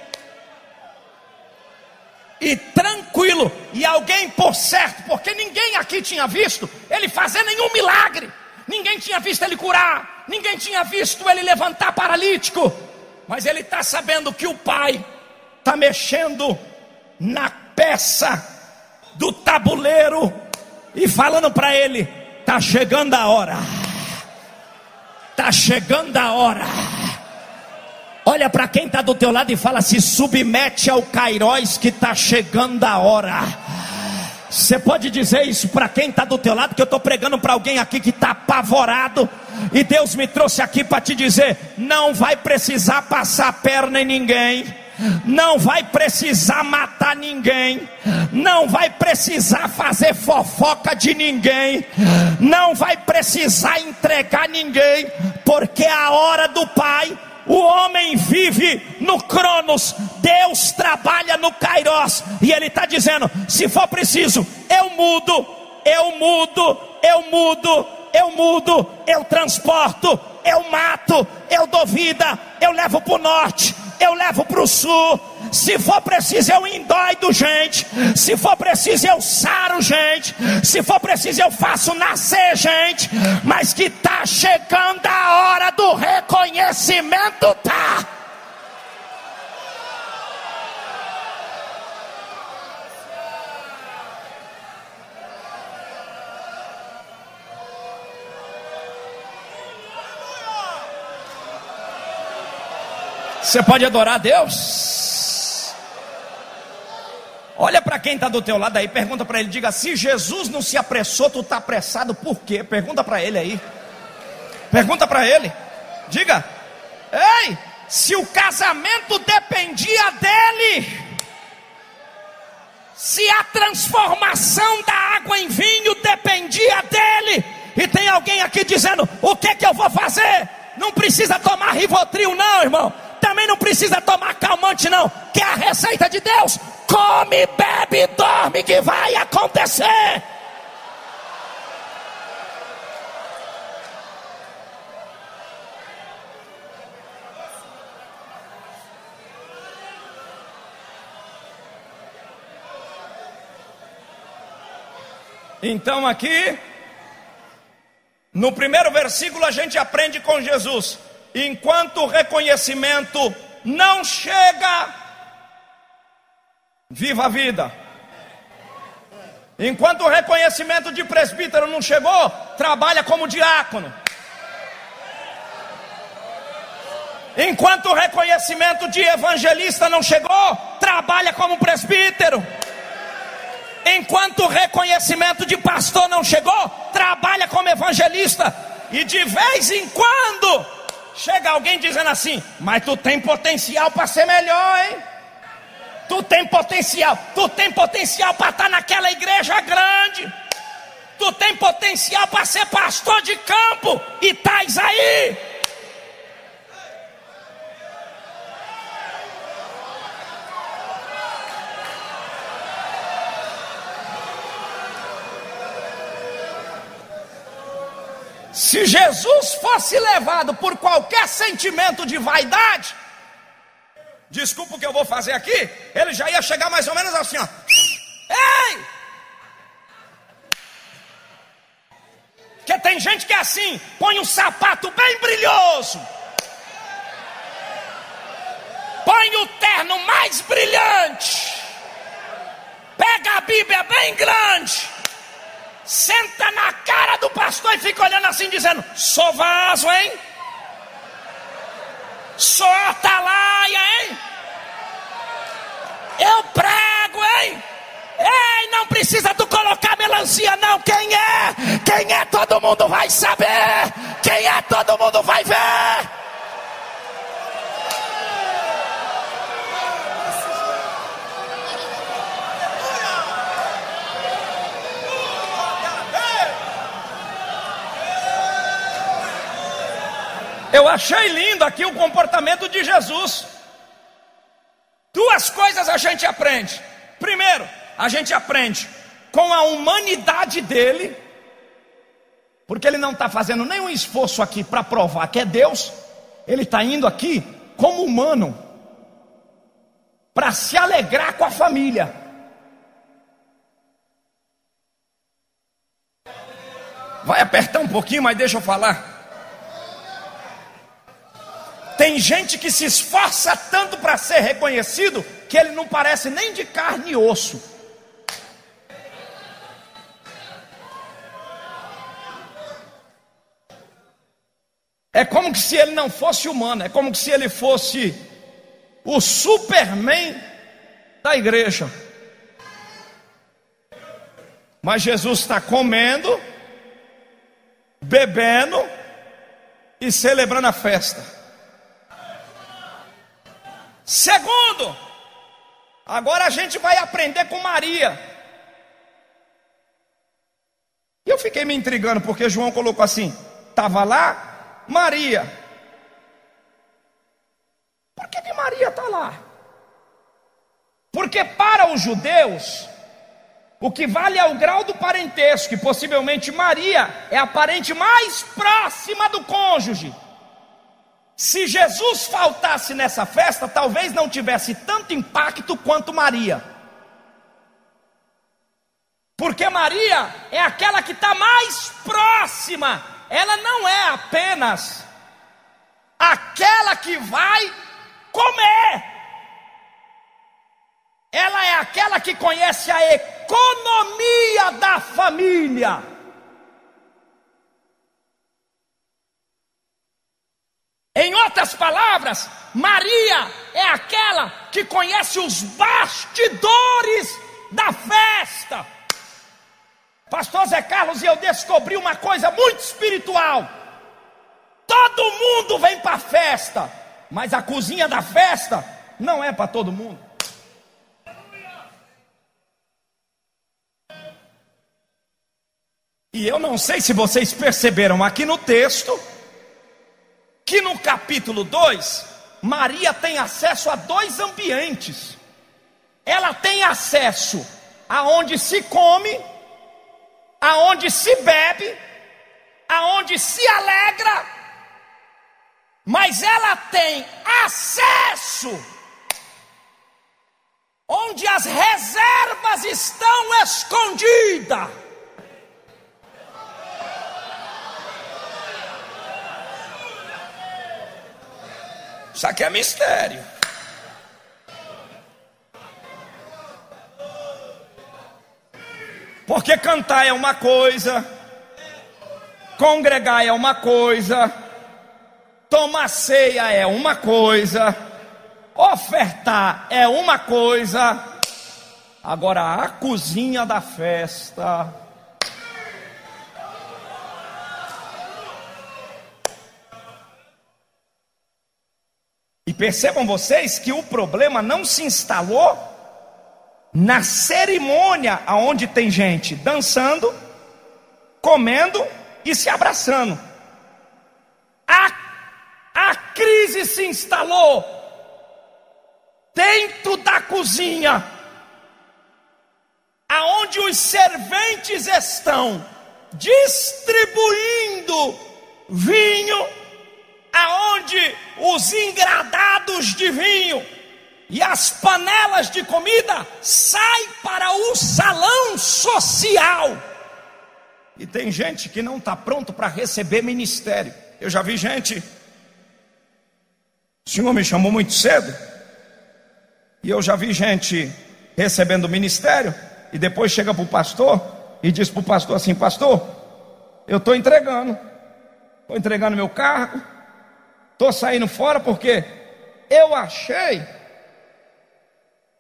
e tranquilo, e alguém por certo, porque ninguém aqui tinha visto ele fazer nenhum milagre, ninguém tinha visto ele curar, ninguém tinha visto ele levantar paralítico, mas ele está sabendo que o pai está mexendo na peça do tabuleiro e falando para ele: está chegando a hora, está chegando a hora Olha para quem está do teu lado e fala: se submete ao Cairóis que está chegando a hora. Você pode dizer isso para quem está do teu lado, que eu estou pregando para alguém aqui que está apavorado. E Deus me trouxe aqui para te dizer: não vai precisar passar a perna em ninguém não vai precisar matar ninguém, não vai precisar fazer fofoca de ninguém, não vai precisar entregar ninguém, porque a hora do Pai o homem vive no Cronos, Deus trabalha no Kairos, e Ele está dizendo: se for preciso, eu mudo, eu mudo, eu mudo, eu mudo, eu transporto, eu mato, eu dou vida, eu levo para o norte, eu levo para o sul. Se for preciso, eu endoido gente. Se for preciso, eu saro gente. Se for preciso, eu faço nascer gente. Mas que está chegando a hora do reconhecimento, tá? Você pode adorar a Deus? Olha para quem está do teu lado aí, pergunta para ele, diga: se Jesus não se apressou, tu está apressado por quê? Pergunta para ele aí. Pergunta para ele. Diga: Ei, se o casamento dependia dele, se a transformação da água em vinho dependia dele, e tem alguém aqui dizendo: o que que eu vou fazer? Não precisa tomar Rivotril, não, irmão também não precisa tomar calmante, não. Que é a receita de Deus. Come, bebe, dorme, que vai acontecer. Então aqui, no primeiro versículo, a gente aprende com Jesus enquanto o reconhecimento não chega, viva a vida. Enquanto o reconhecimento de presbítero não chegou, trabalha como diácono. Enquanto o reconhecimento de evangelista não chegou, trabalha como presbítero. Enquanto o reconhecimento de pastor não chegou, trabalha como evangelista. E de vez em quando, Chega alguém dizendo assim: Mas tu tem potencial para ser melhor, hein? Tu tem potencial, tu tem potencial para estar tá naquela igreja grande. Tu tem potencial para ser pastor de campo e estás aí. Se Jesus fosse levado por qualquer sentimento de vaidade, desculpa o que eu vou fazer aqui, ele já ia chegar mais ou menos assim, ó. Ei! Porque tem gente que é assim, põe um sapato bem brilhoso, põe o terno mais brilhante, pega a Bíblia bem grande, senta na cara do pastor e fica olhando assim, dizendo: Sou vaso, hein? Sou atalaia, hein? Eu prego, hein? Ei, não precisa tu colocar melancia, não. Quem é? Quem é? Todo mundo vai saber. Quem é? Todo mundo vai ver. Eu achei lindo aqui o comportamento de Jesus. Duas coisas a gente aprende. Primeiro, a gente aprende com a humanidade dele, porque ele não está fazendo nenhum esforço aqui para provar que é Deus, ele está indo aqui como humano, para se alegrar com a família. Vai apertar um pouquinho, mas deixa eu falar. Tem gente que se esforça tanto para ser reconhecido que ele não parece nem de carne e osso. É como se ele não fosse humano, é como se ele fosse o Superman da igreja. Mas Jesus está comendo, bebendo e celebrando a festa. Segundo, agora a gente vai aprender com Maria. E eu fiquei me intrigando, porque João colocou assim: estava lá Maria. Por que, que Maria está lá? Porque para os judeus, o que vale é o grau do parentesco, e possivelmente Maria é a parente mais próxima do cônjuge. Se Jesus faltasse nessa festa, talvez não tivesse tanto impacto quanto Maria. Porque Maria é aquela que está mais próxima, ela não é apenas aquela que vai comer, ela é aquela que conhece a economia da família. Em outras palavras, Maria é aquela que conhece os bastidores da festa. Pastor Zé Carlos e eu descobri uma coisa muito espiritual. Todo mundo vem para a festa, mas a cozinha da festa não é para todo mundo. E eu não sei se vocês perceberam aqui no texto que no capítulo 2, Maria tem acesso a dois ambientes. Ela tem acesso aonde se come, aonde se bebe, aonde se alegra, mas ela tem acesso onde as reservas estão escondidas. Isso aqui é mistério. Porque cantar é uma coisa, congregar é uma coisa, tomar ceia é uma coisa, ofertar é uma coisa, agora a cozinha da festa E percebam vocês que o problema não se instalou na cerimônia aonde tem gente dançando, comendo e se abraçando. A, a crise se instalou dentro da cozinha, aonde os serventes estão distribuindo vinho aonde os engradados de vinho e as panelas de comida saem para o salão social. E tem gente que não está pronto para receber ministério. Eu já vi gente. O Senhor me chamou muito cedo. E eu já vi gente recebendo ministério. E depois chega para o pastor e diz para o pastor assim: Pastor, eu estou entregando. Estou entregando meu cargo, Estou saindo fora porque eu achei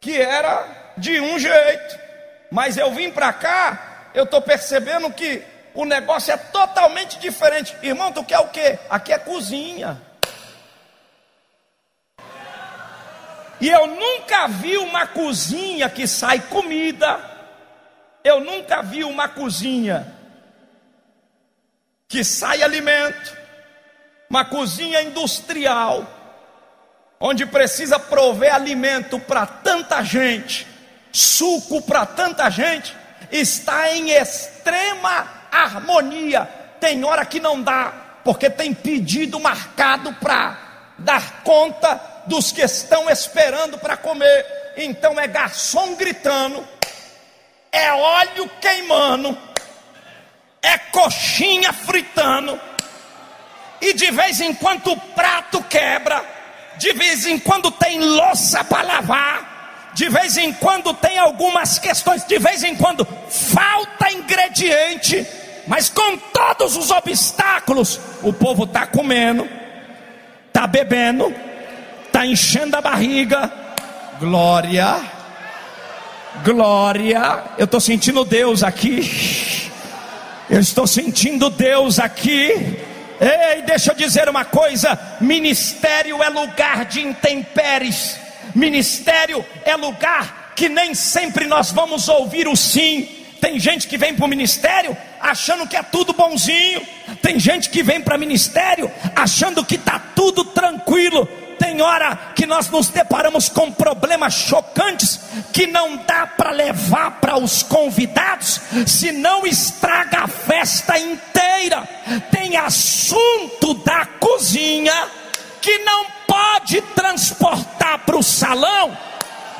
que era de um jeito, mas eu vim para cá, eu estou percebendo que o negócio é totalmente diferente. Irmão, tu quer o quê? Aqui é cozinha. E eu nunca vi uma cozinha que sai comida. Eu nunca vi uma cozinha que sai alimento uma cozinha industrial, onde precisa prover alimento para tanta gente, suco para tanta gente, está em extrema harmonia. Tem hora que não dá, porque tem pedido marcado para dar conta dos que estão esperando para comer. Então é garçom gritando, é óleo queimando, é coxinha fritando e de vez em quando o prato quebra, de vez em quando tem louça para lavar, de vez em quando tem algumas questões, de vez em quando falta ingrediente, mas com todos os obstáculos, o povo está comendo, está bebendo, está enchendo a barriga. Glória, glória. Eu estou sentindo Deus aqui. Eu estou sentindo Deus aqui. Ei, deixa eu dizer uma coisa: ministério é lugar de intempéries, Ministério é lugar que nem sempre nós vamos ouvir o sim. Tem gente que vem para o ministério achando que é tudo bonzinho. Tem gente que vem para ministério achando que está tudo tranquilo. Tem hora que nós nos deparamos com problemas chocantes que não dá para levar para os convidados, senão estraga a festa inteira. Tem assunto da cozinha que não pode transportar para o salão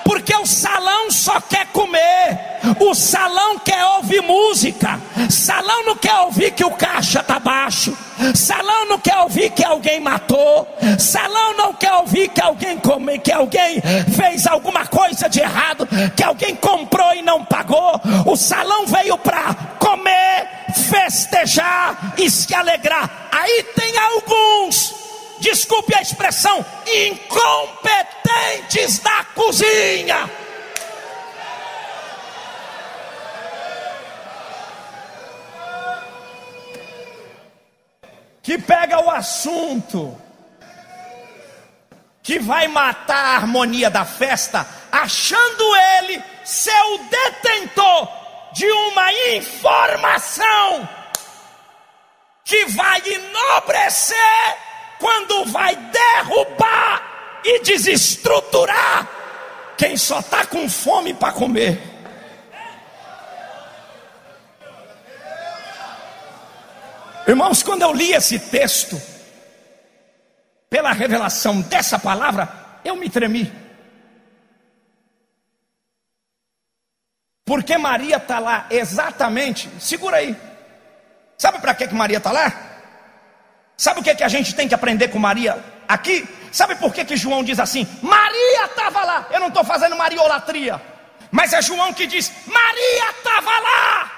porque o salão só quer comer, o salão quer ouvir música, salão não quer ouvir que o caixa está baixo, salão não quer ouvir que alguém matou, salão não quer ouvir que alguém come, que alguém fez alguma coisa de errado, que alguém comprou e não pagou. O salão veio para comer, festejar e se alegrar. Aí tem alguns desculpe a expressão, incompetentes da cozinha. Que pega o assunto, que vai matar a harmonia da festa, achando ele ser o detentor de uma informação que vai enobrecer quando vai derrubar e desestruturar quem só está com fome para comer. Irmãos, quando eu li esse texto, pela revelação dessa palavra, eu me tremi. Porque Maria está lá exatamente, segura aí. Sabe para que, que Maria está lá? Sabe o que, que a gente tem que aprender com Maria aqui? Sabe por que, que João diz assim? Maria estava lá. Eu não estou fazendo mariolatria. Mas é João que diz: Maria estava lá.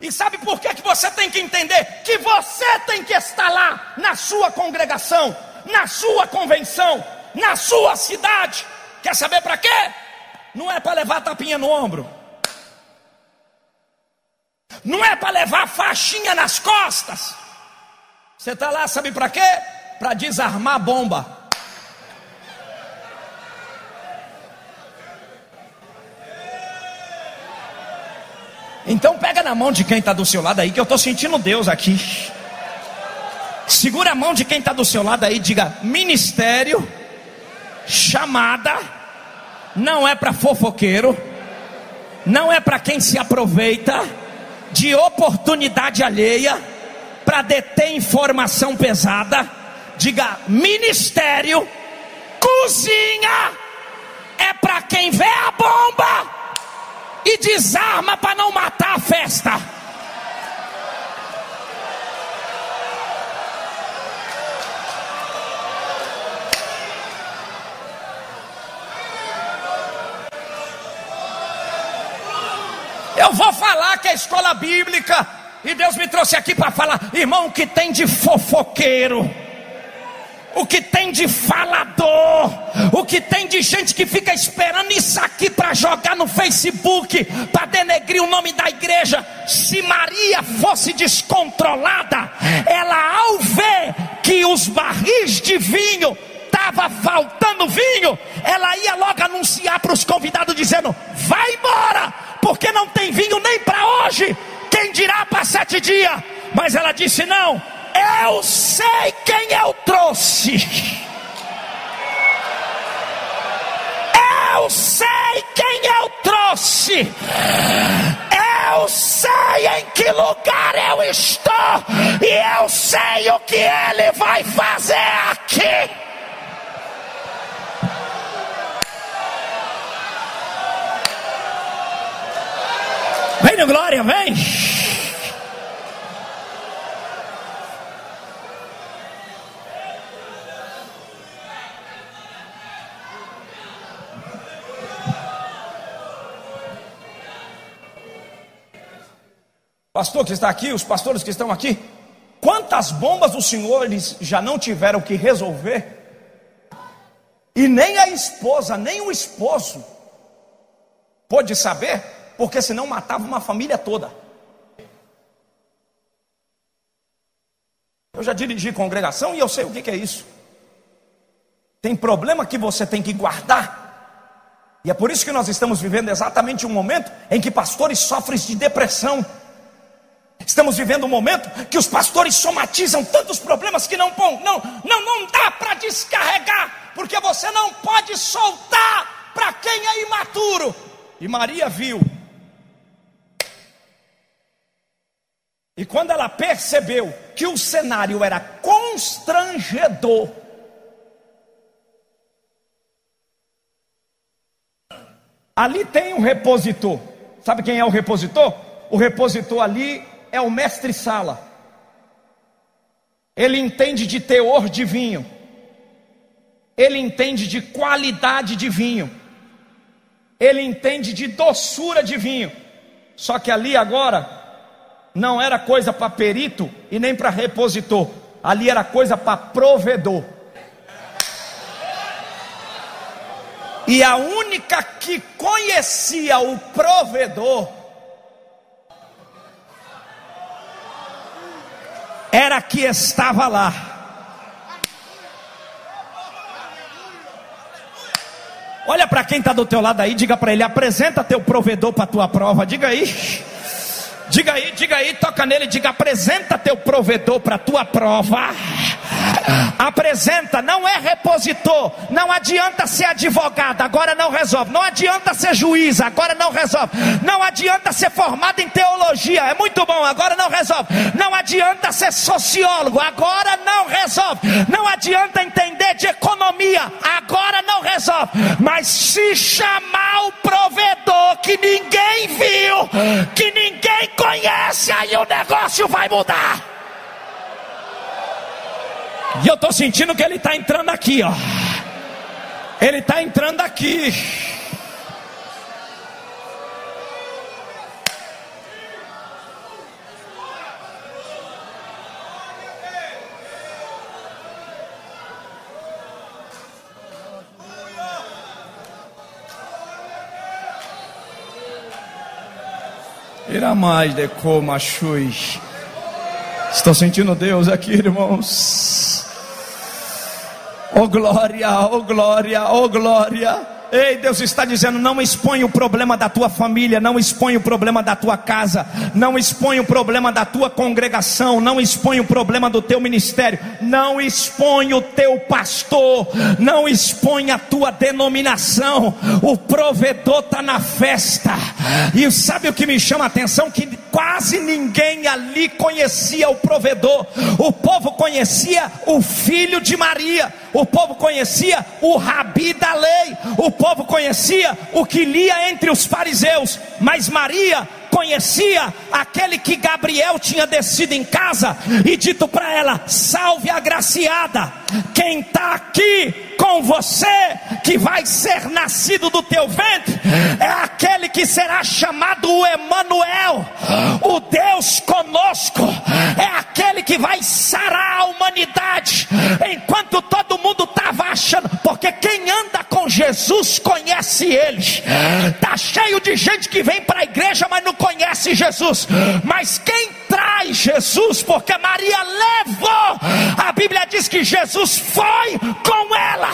E sabe por que, que você tem que entender? Que você tem que estar lá na sua congregação, na sua convenção, na sua cidade. Quer saber para quê? Não é para levar tapinha no ombro. Não é para levar faixinha nas costas. Você está lá, sabe para quê? Para desarmar bomba. Então pega na mão de quem está do seu lado aí, que eu estou sentindo Deus aqui. Segura a mão de quem está do seu lado aí, diga: ministério, chamada, não é para fofoqueiro, não é para quem se aproveita de oportunidade alheia para deter informação pesada, diga ministério, cozinha é para quem vê a bomba e desarma para não matar a festa. Eu vou falar que a escola bíblica e Deus me trouxe aqui para falar, irmão, o que tem de fofoqueiro, o que tem de falador, o que tem de gente que fica esperando isso aqui para jogar no Facebook, para denegrir o nome da igreja. Se Maria fosse descontrolada, ela ao ver que os barris de vinho estava faltando vinho, ela ia logo anunciar para os convidados dizendo: "Vai embora, porque não tem vinho nem para hoje" quem dirá para sete dias? Mas ela disse: Não, eu sei quem eu trouxe. Eu sei quem eu trouxe. Eu sei em que lugar eu estou. E eu sei o que ele vai fazer aqui. Vem no glória, vem. Pastor que está aqui, os pastores que estão aqui, quantas bombas os senhores já não tiveram que resolver? E nem a esposa, nem o esposo pôde saber, porque senão matava uma família toda. Eu já dirigi congregação e eu sei o que, é isso. tem problema que você tem que guardar. E é por isso que nós estamos vivendo exatamente um momento em que pastores sofrem de depressão. Estamos vivendo um momento que os pastores somatizam tantos problemas que não não não não dá para descarregar, porque você não pode soltar para quem é imaturo. E Maria viu. E quando ela percebeu que o cenário era constrangedor, ali tem um repositor. Sabe quem é o repositor? O repositor ali é o mestre sala. Ele entende de teor de vinho. Ele entende de qualidade de vinho. Ele entende de doçura de vinho. Só que ali agora não era coisa para perito e nem para repositor. Ali era coisa para provedor. E a única que conhecia o provedor era que estava lá. Olha para quem está do teu lado aí, diga para ele: apresenta teu provedor para tua prova. Diga aí, diga aí, diga aí, toca nele, diga: apresenta teu provedor para tua prova apresenta, não é repositor, não adianta ser advogado, agora não resolve, não adianta ser juiz, agora não resolve, não adianta ser formado em teologia, é muito bom, agora não resolve, não adianta ser sociólogo, agora não resolve, não adianta entender de economia, agora não resolve, mas se chamar o provedor que ninguém viu, que ninguém conhece, aí o negócio vai mudar. E eu estou sentindo que ele está entrando aqui, ó. Ele está entrando aqui. Irá mais de como. Estou sentindo Deus aqui, irmãos. Oh glória, oh glória, oh glória. Ei, Deus está dizendo: não expõe o problema da tua família, não expõe o problema da tua casa, não expõe o problema da tua congregação, não expõe o problema do teu ministério, não expõe o teu pastor, não expõe a tua denominação. O provedor está na festa, e sabe o que me chama a atenção? Que quase ninguém ali conhecia o provedor, o povo conhecia o filho de Maria, o povo conhecia o rabi da lei, o povo conhecia o que lia entre os fariseus, mas Maria conhecia aquele que Gabriel tinha descido em casa e dito para ela: Salve agraciada, quem está aqui com você, que vai ser nascido do teu ventre, é aquele que será chamado o Emanuel, o Deus conosco, é aquele que vai sarar a humanidade, enquanto todo mundo estava achando, porque quem anda com Jesus conhece ele, tá cheio de gente que vem para a igreja, mas não conhece Jesus, mas quem traz Jesus, porque Maria levou, a Bíblia diz que Jesus foi com ela.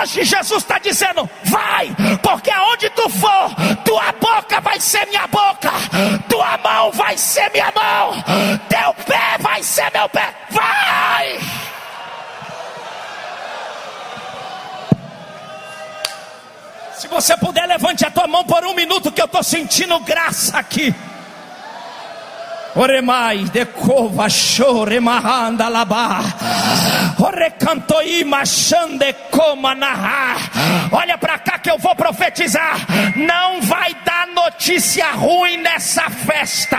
Hoje Jesus está dizendo: vai, porque aonde tu for, tua boca vai ser minha boca, tua mão vai ser minha mão, teu pé vai ser meu pé. Você puder, levante a tua mão por um minuto, que eu estou sentindo graça aqui. Oremai de cova chore mahanda laba. Orecantoi machande coma narrar. Olha para cá que eu vou profetizar. Não vai dar notícia ruim nessa festa.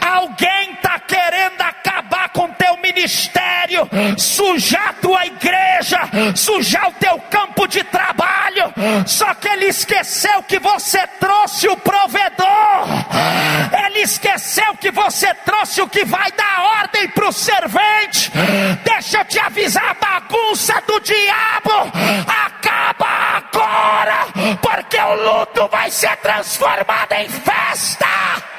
Alguém tá querendo acabar com teu ministério, sujar tua igreja, sujar o teu campo de trabalho. Só que ele esqueceu que você trouxe o provedor. Ele esqueceu que você trouxe o que vai dar ordem para o servente. Deixa eu te avisar: a bagunça do diabo acaba agora, porque o luto vai ser transformado em festa.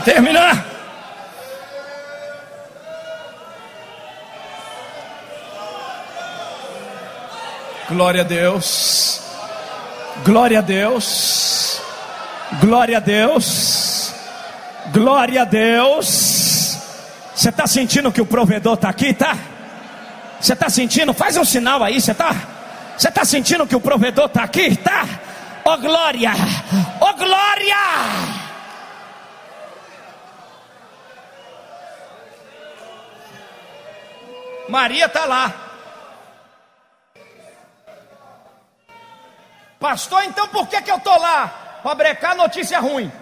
Terminar. Glória a Deus. Glória a Deus. Glória a Deus. Glória a Deus. Você está sentindo que o provedor está aqui, tá? Você está sentindo? Faz um sinal aí, você está? Você está sentindo que o provedor está aqui, tá? Oh glória! Oh glória! Maria está lá. Pastor, então por que, que eu estou lá? Para brecar notícia ruim.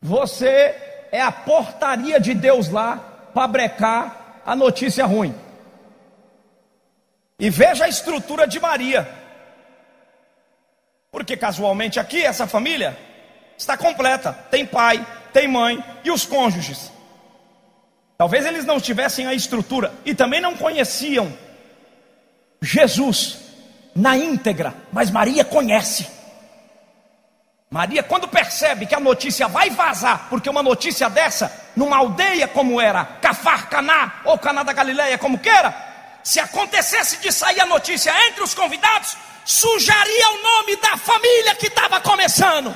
Você é a portaria de Deus lá para brecar a notícia ruim. E veja a estrutura de Maria. Porque casualmente aqui essa família está completa, tem pai, tem mãe e os cônjuges. Talvez eles não tivessem a estrutura e também não conheciam Jesus na íntegra, mas Maria conhece. Maria, quando percebe que a notícia vai vazar, porque uma notícia dessa, numa aldeia como era Cafar, Caná ou Caná da Galileia, como queira, se acontecesse de sair a notícia entre os convidados, sujaria o nome da família que estava começando.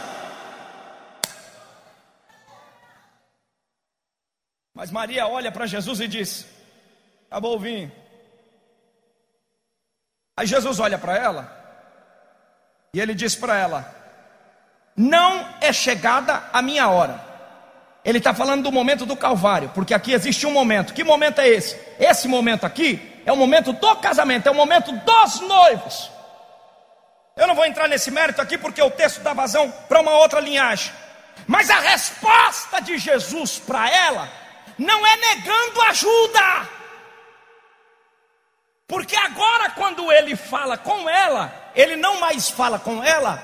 Mas Maria olha para Jesus e diz: Acabou o vinho. Aí Jesus olha para ela e ele diz para ela: Não é chegada a minha hora. Ele está falando do momento do Calvário, porque aqui existe um momento. Que momento é esse? Esse momento aqui é o momento do casamento, é o momento dos noivos. Eu não vou entrar nesse mérito aqui porque o texto dá vazão para uma outra linhagem. Mas a resposta de Jesus para ela não é negando ajuda. Porque agora, quando ele fala com ela, ele não mais fala com ela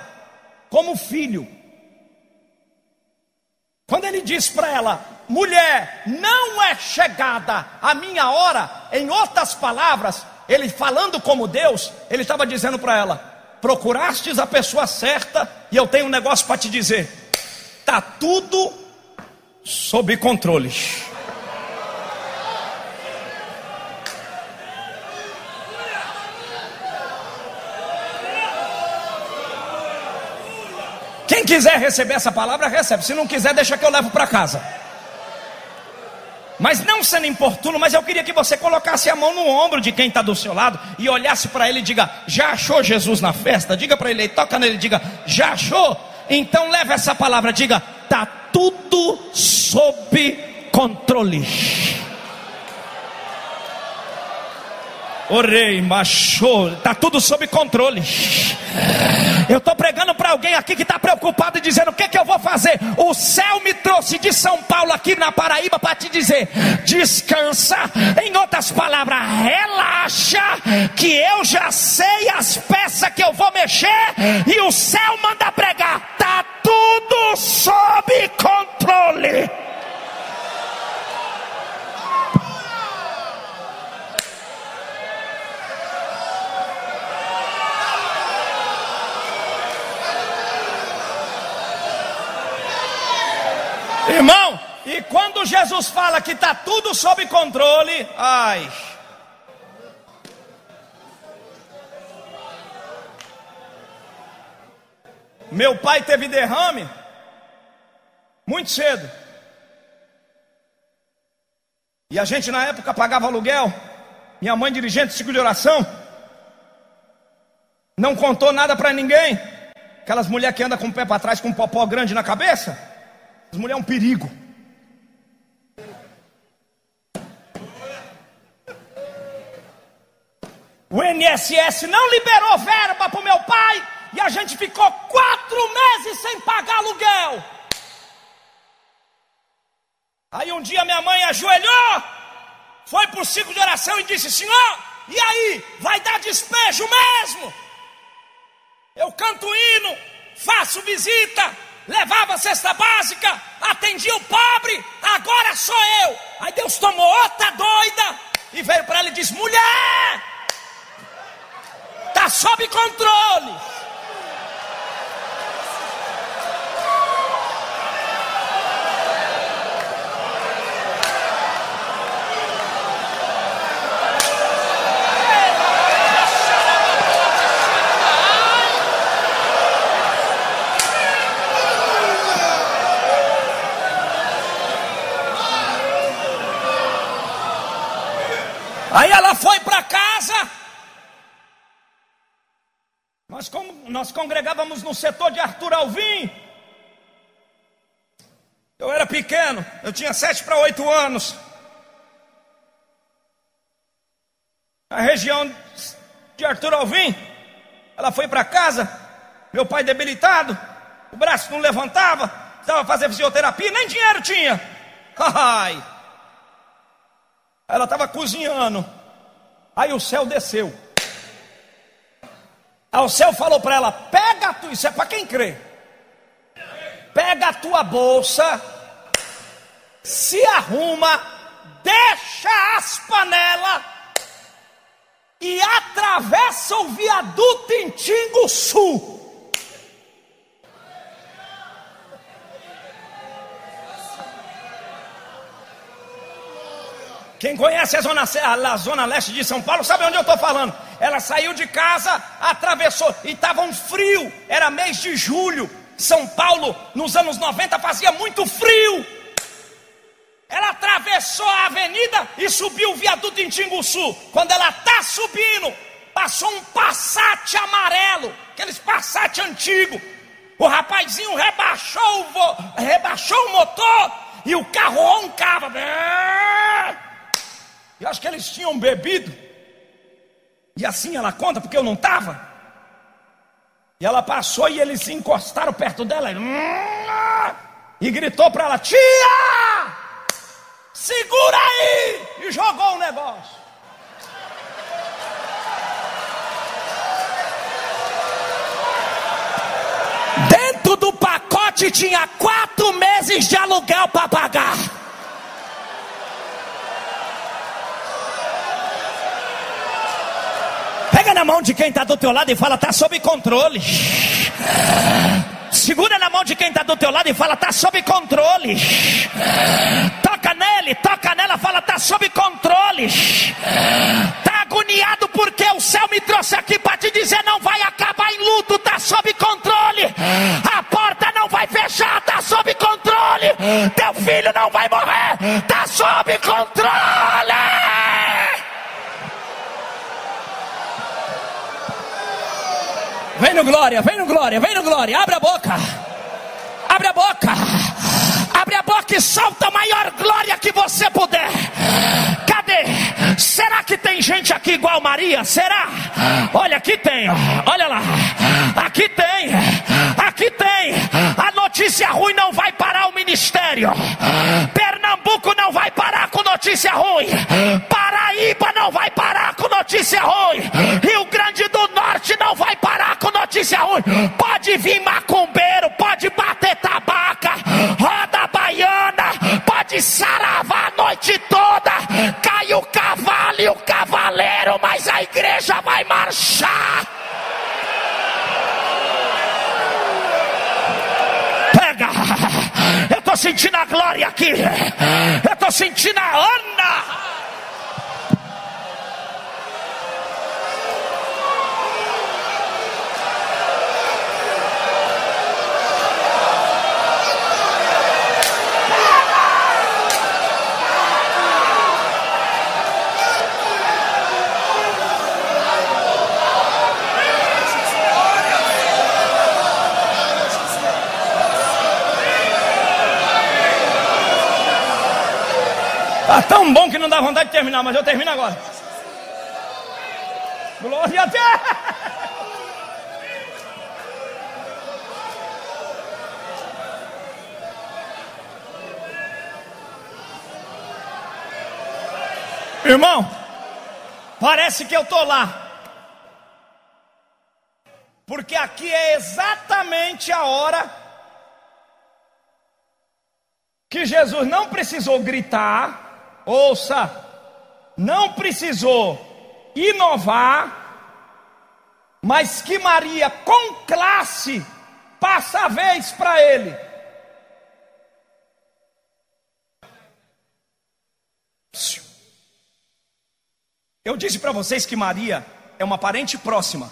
como filho. Quando ele diz para ela, mulher, não é chegada a minha hora, em outras palavras, ele falando como Deus, ele estava dizendo para ela: procurastes a pessoa certa, e eu tenho um negócio para te dizer: está tudo sob controle. Quiser receber essa palavra, recebe. Se não quiser, deixa que eu levo para casa. Mas não sendo importuno, mas eu queria que você colocasse a mão no ombro de quem está do seu lado e olhasse para ele e diga: Já achou Jesus na festa? Diga para ele, toca nele, diga: Já achou? Então leva essa palavra, diga: Tá tudo sob controle. Orei, macho, tá tudo sob controle. Eu estou pregando para alguém aqui que está preocupado e dizendo: o que, que eu vou fazer? O céu me trouxe de São Paulo aqui na Paraíba para te dizer: descansa. Em outras palavras, relaxa, que eu já sei as peças que eu vou mexer e o céu manda pregar. Tá tudo sob controle. Irmão, e quando Jesus fala que está tudo sob controle, ai. Meu pai teve derrame muito cedo. E a gente na época pagava aluguel. Minha mãe, dirigente de ciclo de oração, não contou nada para ninguém. Aquelas mulheres que andam com o pé para trás com um popó grande na cabeça. As mulheres é um perigo. O INSS não liberou verba para o meu pai e a gente ficou quatro meses sem pagar aluguel. Aí um dia minha mãe ajoelhou, foi para o ciclo de oração e disse: Senhor, e aí, vai dar despejo mesmo? Eu canto hino, faço visita, levava a cesta básica, atendia o pobre, agora sou eu. Aí Deus tomou outra doida e veio para ela e disse: mulher, está sob controle. Nós congregávamos no setor de Arthur Alvim. Eu era pequeno, eu tinha sete para oito anos. A região de Arthur Alvim, ela foi para casa, meu pai debilitado, o braço não levantava, estava fazendo fisioterapia, nem dinheiro tinha. Ai. Ela estava cozinhando. Aí o céu desceu. Céu falou para ela: pega tu, isso é para quem crê. Pega a tua bolsa, se arruma, deixa as panelas e atravessa o viaduto em Tinguçu. Quem conhece a zona, a zona leste de São Paulo sabe onde eu estou falando. Ela saiu de casa, atravessou e estava um frio. Era mês de julho. São Paulo, nos anos 90, fazia muito frio. Ela atravessou a avenida e subiu o viaduto em Tinguçu. Quando ela está subindo, passou um Passat amarelo, aqueles Passat antigo. O rapazinho rebaixou o, vo... rebaixou o motor e o carro roncava. Eu acho que eles tinham bebido. E assim ela conta, porque eu não estava. E ela passou e eles se encostaram perto dela. E gritou para ela: Tia! Segura aí! E jogou o negócio. Dentro do pacote tinha quatro meses de aluguel para pagar. Pega na mão de quem está do teu lado e fala, está sob controle. Segura na mão de quem está do teu lado e fala, está sob controle. Toca nele, toca nela, fala, está sob controle. Está agoniado porque o céu me trouxe aqui para te dizer, não vai acabar em luto, está sob controle. A porta não vai fechar, está sob controle. Teu filho não vai morrer, está sob controle. Vem no glória, vem no glória, vem no glória. Abre a boca. Abre a boca. Abre a boca e solta a maior glória que você puder. Cadê? Será que tem gente aqui igual Maria? Será? Olha, aqui tem. Olha lá. Aqui tem. Aqui tem. A notícia ruim não vai parar o ministério. Pernambuco não vai parar com notícia ruim. Paraíba não vai parar com notícia ruim. Rio Grande do Norte não vai parar com notícia ruim. Pode vir macumbeiro, pode bater tabaca, roda baiana, pode saravar a noite toda. Cai o cavalo e o cavaleiro, mas a igreja vai marchar. Pega! Eu tô sentindo a glória aqui. Eu tô sentindo a Ana. Tá tão bom que não dá vontade de terminar, mas eu termino agora. Glória a Deus! Irmão, parece que eu tô lá. Porque aqui é exatamente a hora que Jesus não precisou gritar, Ouça, não precisou inovar, mas que Maria, com classe, passa a vez para ele. Eu disse para vocês que Maria é uma parente próxima.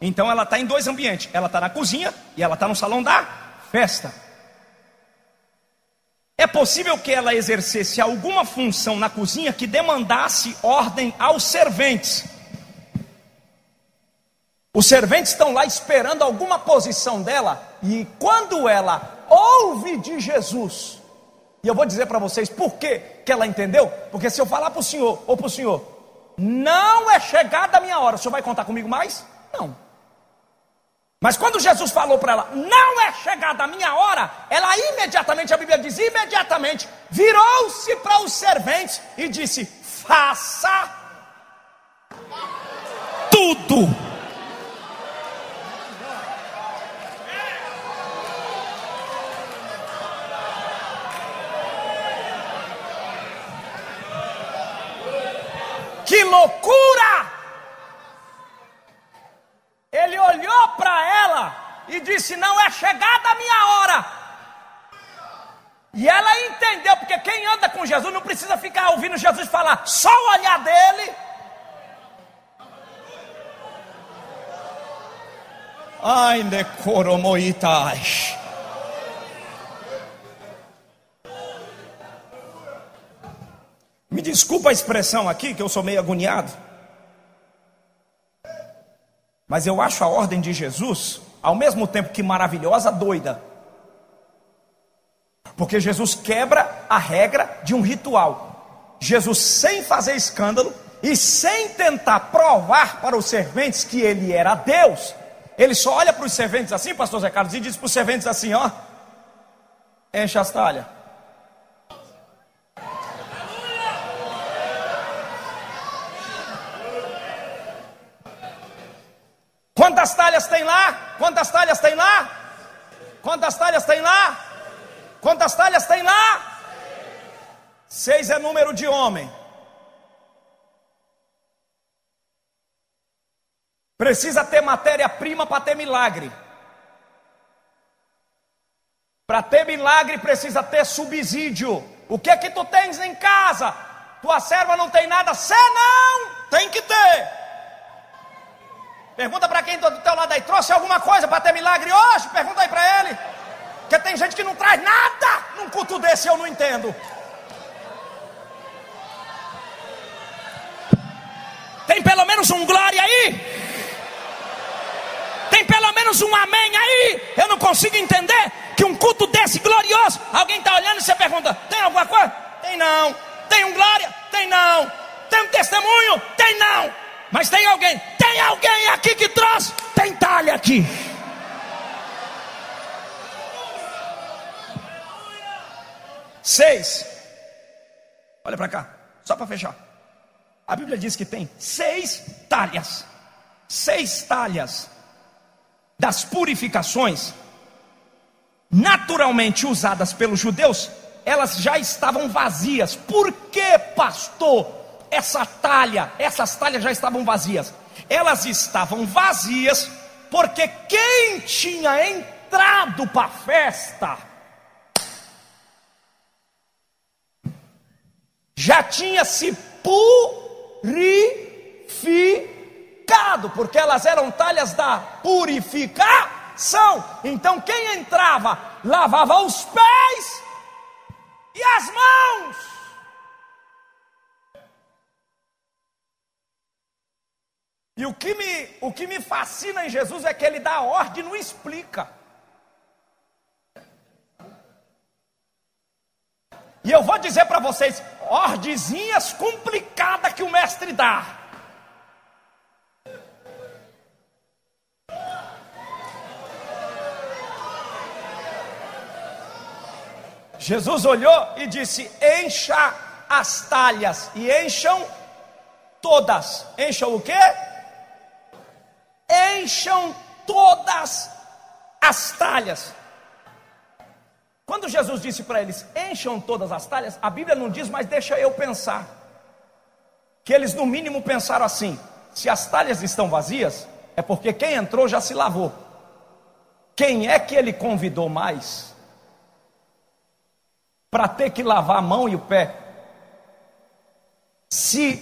Então ela está em dois ambientes. Ela está na cozinha e ela está no salão da festa. É possível que ela exercesse alguma função na cozinha que demandasse ordem aos serventes. Os serventes estão lá esperando alguma posição dela, e quando ela ouve de Jesus, e eu vou dizer para vocês por que, ela entendeu, porque se eu falar para o senhor ou para o senhor, não é chegada a minha hora, o senhor vai contar comigo mais? Não. Mas quando Jesus falou para ela, não é chegada a minha hora, ela imediatamente, a Bíblia diz, imediatamente, virou-se para os serventes e disse: faça tudo. Que loucura! Ele olhou para ela e disse: Não é chegada a minha hora. E ela entendeu, porque quem anda com Jesus não precisa ficar ouvindo Jesus falar, só o olhar dele. Ai, necoromoitais. Me desculpa a expressão aqui, que eu sou meio agoniado. Mas eu acho a ordem de Jesus, ao mesmo tempo que maravilhosa, doida. Porque Jesus quebra a regra de um ritual. Jesus, sem fazer escândalo e sem tentar provar para os serventes que ele era Deus, ele só olha para os serventes assim, pastor Zé Carlos, e diz para os serventes assim: ó, enche as talhas. Quantas talhas tem lá? Quantas talhas tem lá? Quantas talhas tem lá? Quantas talhas tem lá? Seis é número de homem. Precisa ter matéria-prima para ter milagre. Para ter milagre precisa ter subsídio. O que é que tu tens em casa? Tua serva não tem nada, você não tem que ter. Pergunta para quem do teu lado aí, trouxe alguma coisa para ter milagre hoje? Pergunta aí para ele. Porque tem gente que não traz nada num culto desse, eu não entendo. Tem pelo menos um glória aí? Tem pelo menos um amém aí? Eu não consigo entender que um culto desse glorioso, alguém está olhando e você pergunta: tem alguma coisa? Tem não. Tem um glória? Tem não. Tem um testemunho? Tem não. Mas tem alguém, tem alguém aqui que trouxe, tem talha aqui. Seis. Olha para cá, só para fechar. A Bíblia diz que tem seis talhas. Seis talhas das purificações naturalmente usadas pelos judeus, elas já estavam vazias. Por que, pastor? Essa talha, essas talhas já estavam vazias. Elas estavam vazias porque quem tinha entrado para a festa já tinha se purificado, porque elas eram talhas da purificação. Então quem entrava lavava os pés e as mãos. E o que, me, o que me fascina em Jesus é que ele dá a ordem e não explica. E eu vou dizer para vocês, ordezinhas complicadas que o mestre dá. Jesus olhou e disse: Encha as talhas, e encham todas. Encham o quê? Encham todas as talhas. Quando Jesus disse para eles, encham todas as talhas, a Bíblia não diz, mas deixa eu pensar. Que eles no mínimo pensaram assim: se as talhas estão vazias, é porque quem entrou já se lavou. Quem é que ele convidou mais? Para ter que lavar a mão e o pé? Se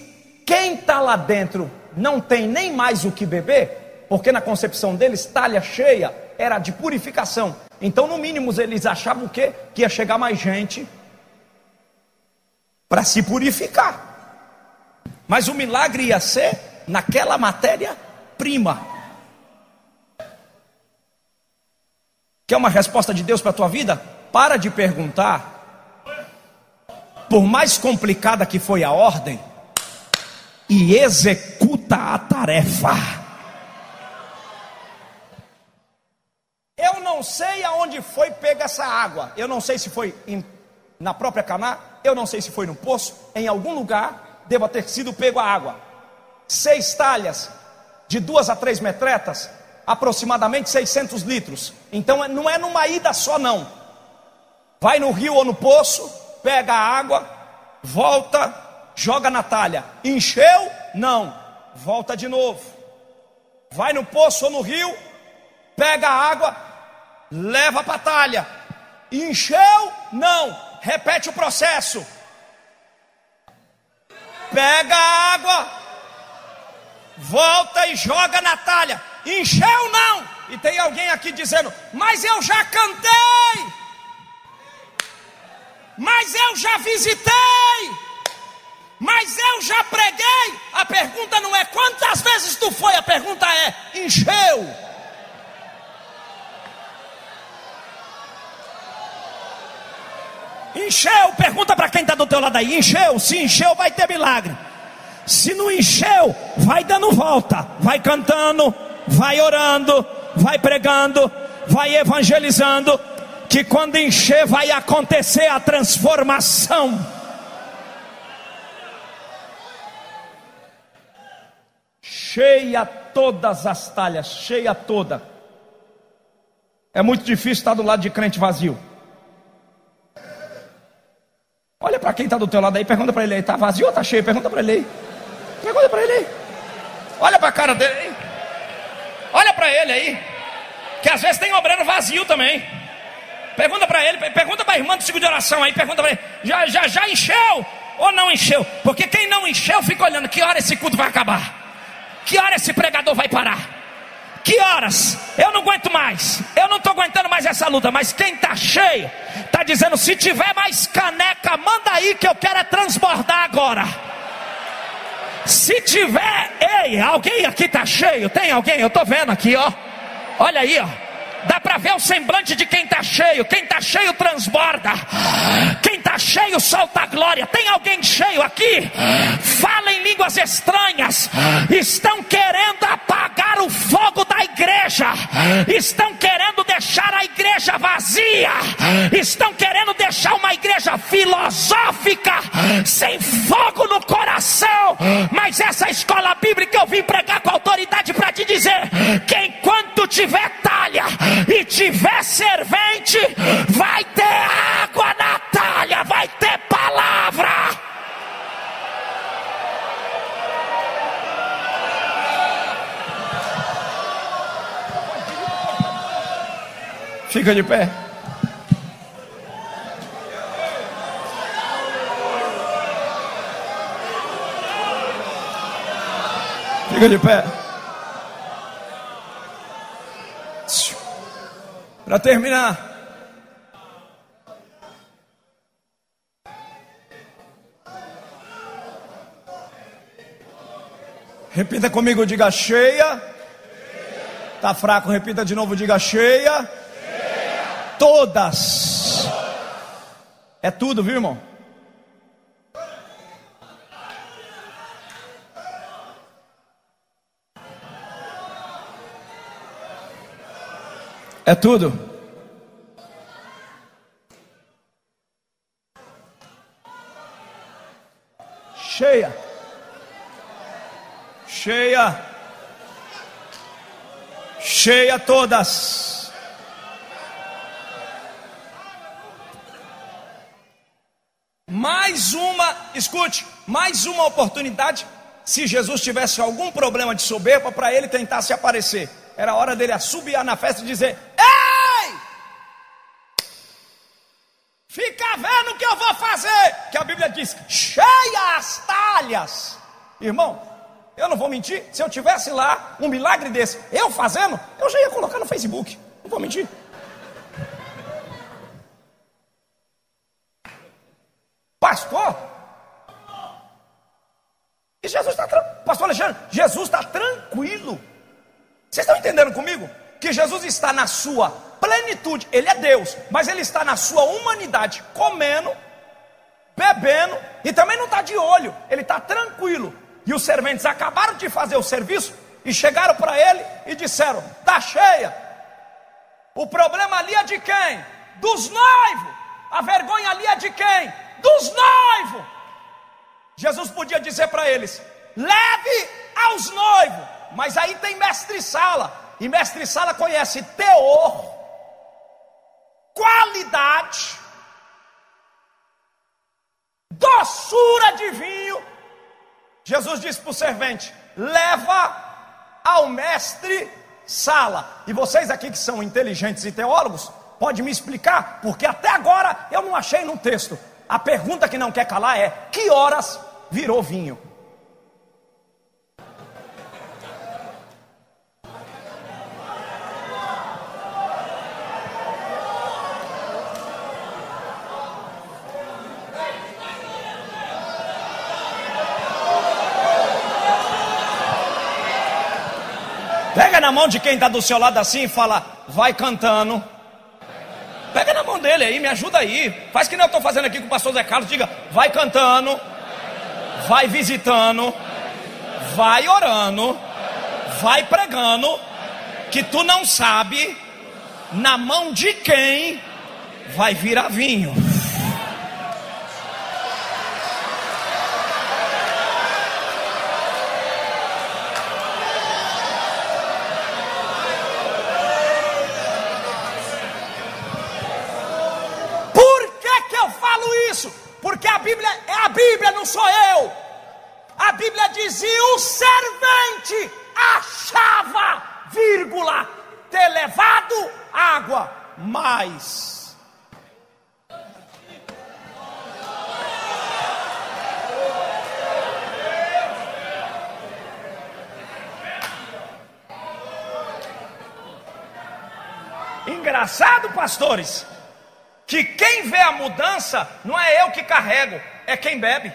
quem está lá dentro não tem nem mais o que beber, porque na concepção deles, talha cheia era de purificação. Então, no mínimo, eles achavam que, que ia chegar mais gente para se purificar. Mas o milagre ia ser naquela matéria-prima. Quer uma resposta de Deus para a tua vida? Para de perguntar. Por mais complicada que foi a ordem, e executa a tarefa. Eu não sei aonde foi pega essa água. Eu não sei se foi em, na própria Caná, eu não sei se foi no poço, em algum lugar deva ter sido pego a água. Seis talhas de duas a três metretas, aproximadamente 600 litros. Então é, não é numa ida só não. Vai no rio ou no poço, pega a água, volta, joga na talha. Encheu? Não. Volta de novo. Vai no poço ou no rio, pega a água, leva para a talha. Encheu? Não. Repete o processo. Pega a água, volta e joga na talha. Encheu? Não. E tem alguém aqui dizendo: Mas eu já cantei. Mas eu já visitei mas eu já preguei. A pergunta não é quantas vezes tu foi, a pergunta é: encheu. Encheu, pergunta para quem está do teu lado aí: encheu? Se encheu, vai ter milagre. Se não encheu, vai dando volta, vai cantando, vai orando, vai pregando, vai evangelizando. Que quando encher, vai acontecer a transformação. cheia todas as talhas, cheia toda. É muito difícil estar do lado de crente vazio. Olha para quem está do teu lado aí, pergunta para ele aí, está vazio ou está cheio? Pergunta para ele aí. Pergunta para ele aí. Olha para a cara dele aí. Olha para ele aí. Que às vezes tem obreiro vazio também. Pergunta para ele, pergunta para a irmã do segundo de oração aí, pergunta para ele. Já, já, já encheu ou não encheu? Porque quem não encheu fica olhando, que hora esse culto vai acabar? Que hora esse pregador vai parar? Que horas? Eu não aguento mais. Eu não estou aguentando mais essa luta. Mas quem está cheio, está dizendo: se tiver mais caneca, manda aí que eu quero é transbordar agora. Se tiver, ei, alguém aqui está cheio? Tem alguém? Eu estou vendo aqui, ó. Olha aí, ó. Dá para ver o semblante de quem está cheio. Quem está cheio transborda. Quem está cheio solta a glória. Tem alguém cheio aqui? Fala em línguas estranhas. Estão querendo apagar o fogo da igreja. Estão querendo deixar a igreja vazia. Estão querendo deixar uma igreja filosófica, sem fogo no coração. Mas essa escola bíblica eu vim pregar com autoridade para te dizer que enquanto tiver talha e tiver servente, vai ter água na talha, vai ter palavra. Fica de pé. Fica de pé. Para terminar. Repita comigo, diga cheia. Tá fraco, repita de novo, diga cheia. Todas. É tudo, viu, irmão? É tudo. Cheia. Cheia. Cheia todas. Mais uma, escute, mais uma oportunidade. Se Jesus tivesse algum problema de soberba, para ele tentar se aparecer. Era hora dele assobiar na festa e dizer: Ei! Fica vendo o que eu vou fazer. Que a Bíblia diz: cheia as talhas. Irmão, eu não vou mentir. Se eu tivesse lá um milagre desse, eu fazendo, eu já ia colocar no Facebook. Não vou mentir. Pastor? E Jesus está, pastor Alexandre, Jesus está tranquilo. Vocês estão entendendo comigo? Que Jesus está na sua plenitude. Ele é Deus, mas ele está na sua humanidade, comendo, bebendo e também não está de olho, ele está tranquilo. E os serventes acabaram de fazer o serviço e chegaram para ele e disseram: Está cheia. O problema ali é de quem? Dos noivos. A vergonha ali é de quem? Dos noivos. Jesus podia dizer para eles: leve aos noivos. Mas aí tem mestre-sala. E mestre-sala conhece teor, qualidade, doçura de vinho. Jesus disse para o servente: leva ao mestre sala. E vocês aqui que são inteligentes e teólogos, pode me explicar? Porque até agora eu não achei no texto. A pergunta que não quer calar é: que horas virou vinho? Pega na mão de quem está do seu lado assim e fala, vai cantando. Pega na mão dele aí, me ajuda aí. Faz que nem eu estou fazendo aqui com o pastor Zé Carlos. Diga, vai cantando, vai visitando, vai orando, vai pregando. Que tu não sabe na mão de quem vai virar vinho. Porque a Bíblia é a Bíblia, não sou eu. A Bíblia dizia: o servente achava, vírgula, ter levado água, mais. Engraçado, pastores que quem vê a mudança não é eu que carrego, é quem bebe.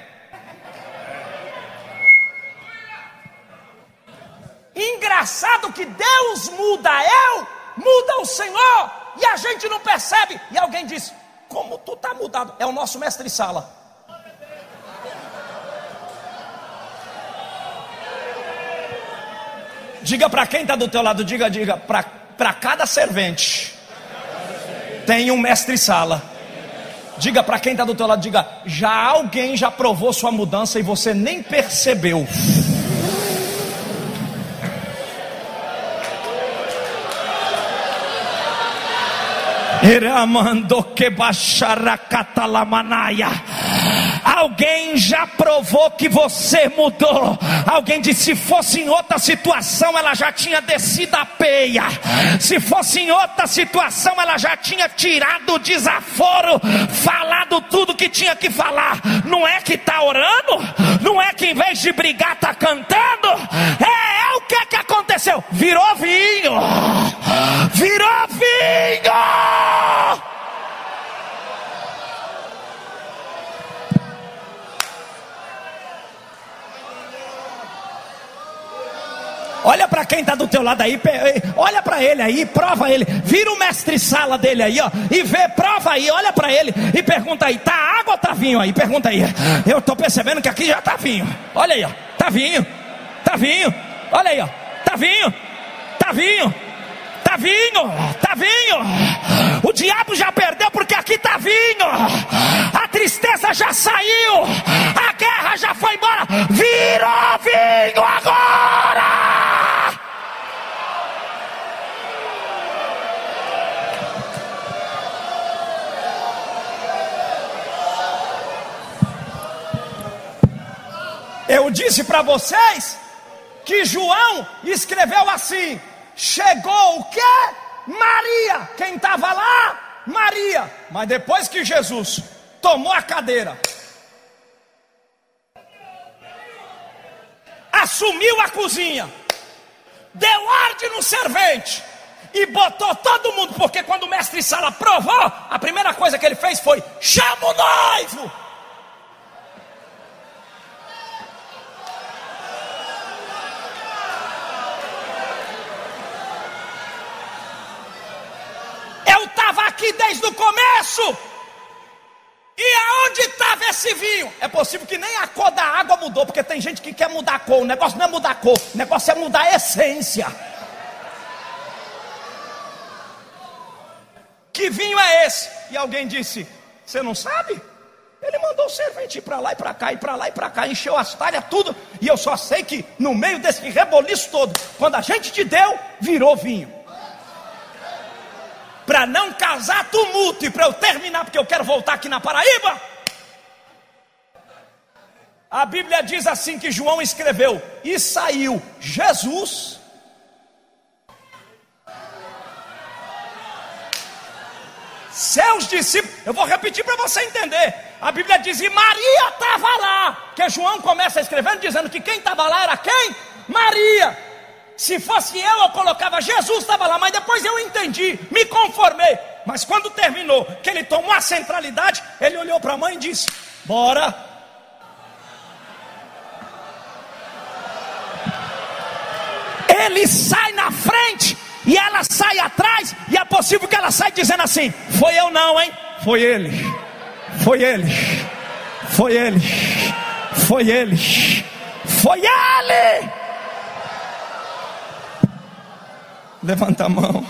Engraçado que Deus muda eu, muda o Senhor, e a gente não percebe. E alguém diz: Como tu está mudado? É o nosso mestre sala. Diga para quem está do teu lado, diga, diga, para cada servente tem um mestre-sala. Diga para quem está do teu lado, diga, já alguém já provou sua mudança e você nem percebeu. Iramando que baixara catalamanaia. Alguém já provou que você mudou. Alguém disse: se fosse em outra situação, ela já tinha descido a peia. Se fosse em outra situação, ela já tinha tirado o desaforo, falado tudo que tinha que falar. Não é que está orando? Não é que em vez de brigar está cantando? É, é o que é que aconteceu? Virou vinho. Virou vinho. Olha para quem está do teu lado aí, olha para ele aí, prova ele. Vira o mestre sala dele aí, ó, e vê, prova aí, olha para ele e pergunta aí, tá água ou tá vinho aí? Pergunta aí. Eu estou percebendo que aqui já tá vinho. Olha aí, ó, tá vinho. Tá vinho. Olha aí, ó. Tá vinho. Tá vinho. Tá vinho, tá vinho. O diabo já perdeu porque aqui tá vinho. A tristeza já saiu. A guerra já foi embora. Virou vinho agora. Eu disse para vocês que João escreveu assim: chegou o quê? Maria. Quem estava lá? Maria. Mas depois que Jesus tomou a cadeira, assumiu a cozinha, deu ordem no servente e botou todo mundo, porque quando o mestre Sala provou, a primeira coisa que ele fez foi: chama o noivo. Aqui desde o começo. E aonde estava esse vinho? É possível que nem a cor da água mudou, porque tem gente que quer mudar a cor. O negócio não é mudar a cor, o negócio é mudar a essência. Que vinho é esse? E alguém disse: Você não sabe? Ele mandou o servente ir para lá e para cá, ir para lá e para cá, encheu as talhas, tudo. E eu só sei que no meio desse reboliço todo, quando a gente te deu, virou vinho. Para não causar tumulto e para eu terminar, porque eu quero voltar aqui na Paraíba. A Bíblia diz assim que João escreveu: E saiu Jesus seus discípulos, eu vou repetir para você entender. A Bíblia diz: e Maria estava lá. Que João começa escrevendo dizendo que quem estava lá era quem? Maria. Se fosse eu, eu colocava Jesus estava lá, mas depois eu entendi, me conformei. Mas quando terminou, que ele tomou a centralidade, ele olhou para a mãe e disse: Bora. Ele sai na frente e ela sai atrás, e é possível que ela saia dizendo assim: Foi eu não, hein? Foi ele, foi ele, foi ele, foi ele, foi ele. Levanta a mão.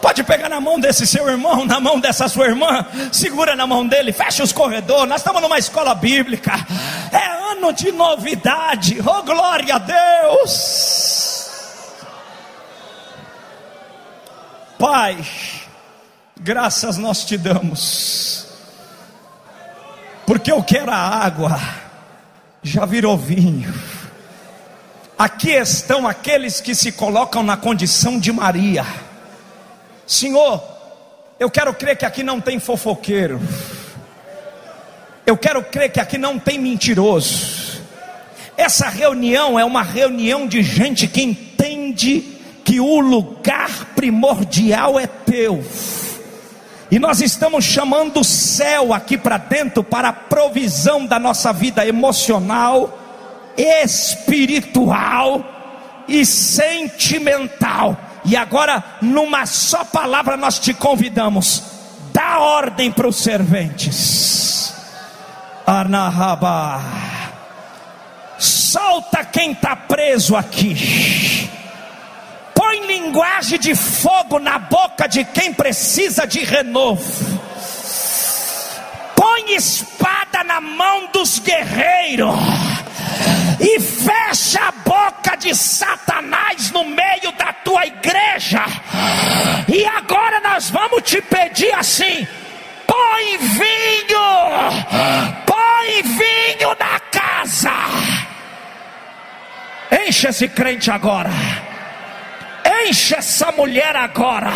Pode pegar na mão desse seu irmão, na mão dessa sua irmã, segura na mão dele, fecha os corredores. Nós estamos numa escola bíblica, é ano de novidade, oh glória a Deus. Pai, graças nós te damos, porque eu quero a água, já virou vinho. Aqui estão aqueles que se colocam na condição de Maria. Senhor, eu quero crer que aqui não tem fofoqueiro. Eu quero crer que aqui não tem mentiroso. Essa reunião é uma reunião de gente que entende que o lugar primordial é teu. E nós estamos chamando o céu aqui para dentro para a provisão da nossa vida emocional, espiritual e sentimental. E agora, numa só palavra, nós te convidamos: dá ordem para os serventes. Anahaba. Solta quem está preso aqui põe linguagem de fogo na boca de quem precisa de renovo. Põe espada na mão dos guerreiros. E fecha a boca de Satanás no meio da tua igreja. E agora nós vamos te pedir assim: põe vinho, põe vinho na casa. Enche esse crente agora. Enche essa mulher agora.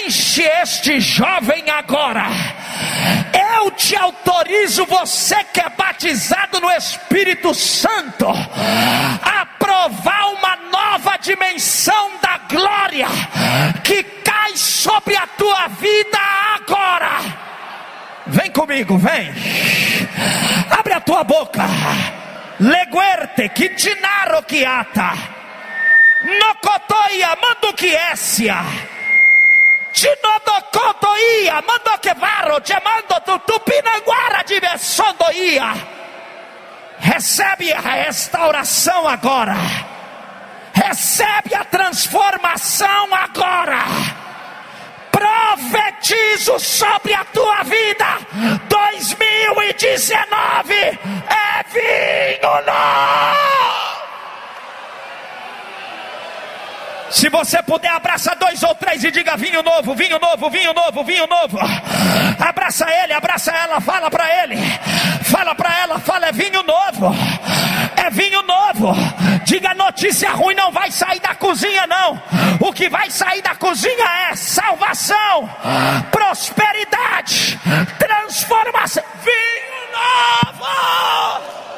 Enche este jovem agora. Eu te autorizo, você que é batizado no Espírito Santo, a provar uma nova dimensão da glória que cai sobre a tua vida agora. Vem comigo, vem. Abre a tua boca. Leguerte, que dinaro que ata. Nocotoia, manduquiesia. Tinodocotoia, mandoquevaro, chamando tu tupinanguara de Besondoia. Recebe a restauração agora. Recebe a transformação agora. Profetizo sobre a tua vida. 2019 é vinho novo. Se você puder, abraça dois ou três e diga: vinho novo, vinho novo, vinho novo, vinho novo. Abraça ele, abraça ela, fala para ele, fala para ela, fala: é vinho novo, é vinho novo. Diga: notícia ruim não vai sair da cozinha, não. O que vai sair da cozinha é salvação, prosperidade, transformação. Vinho novo.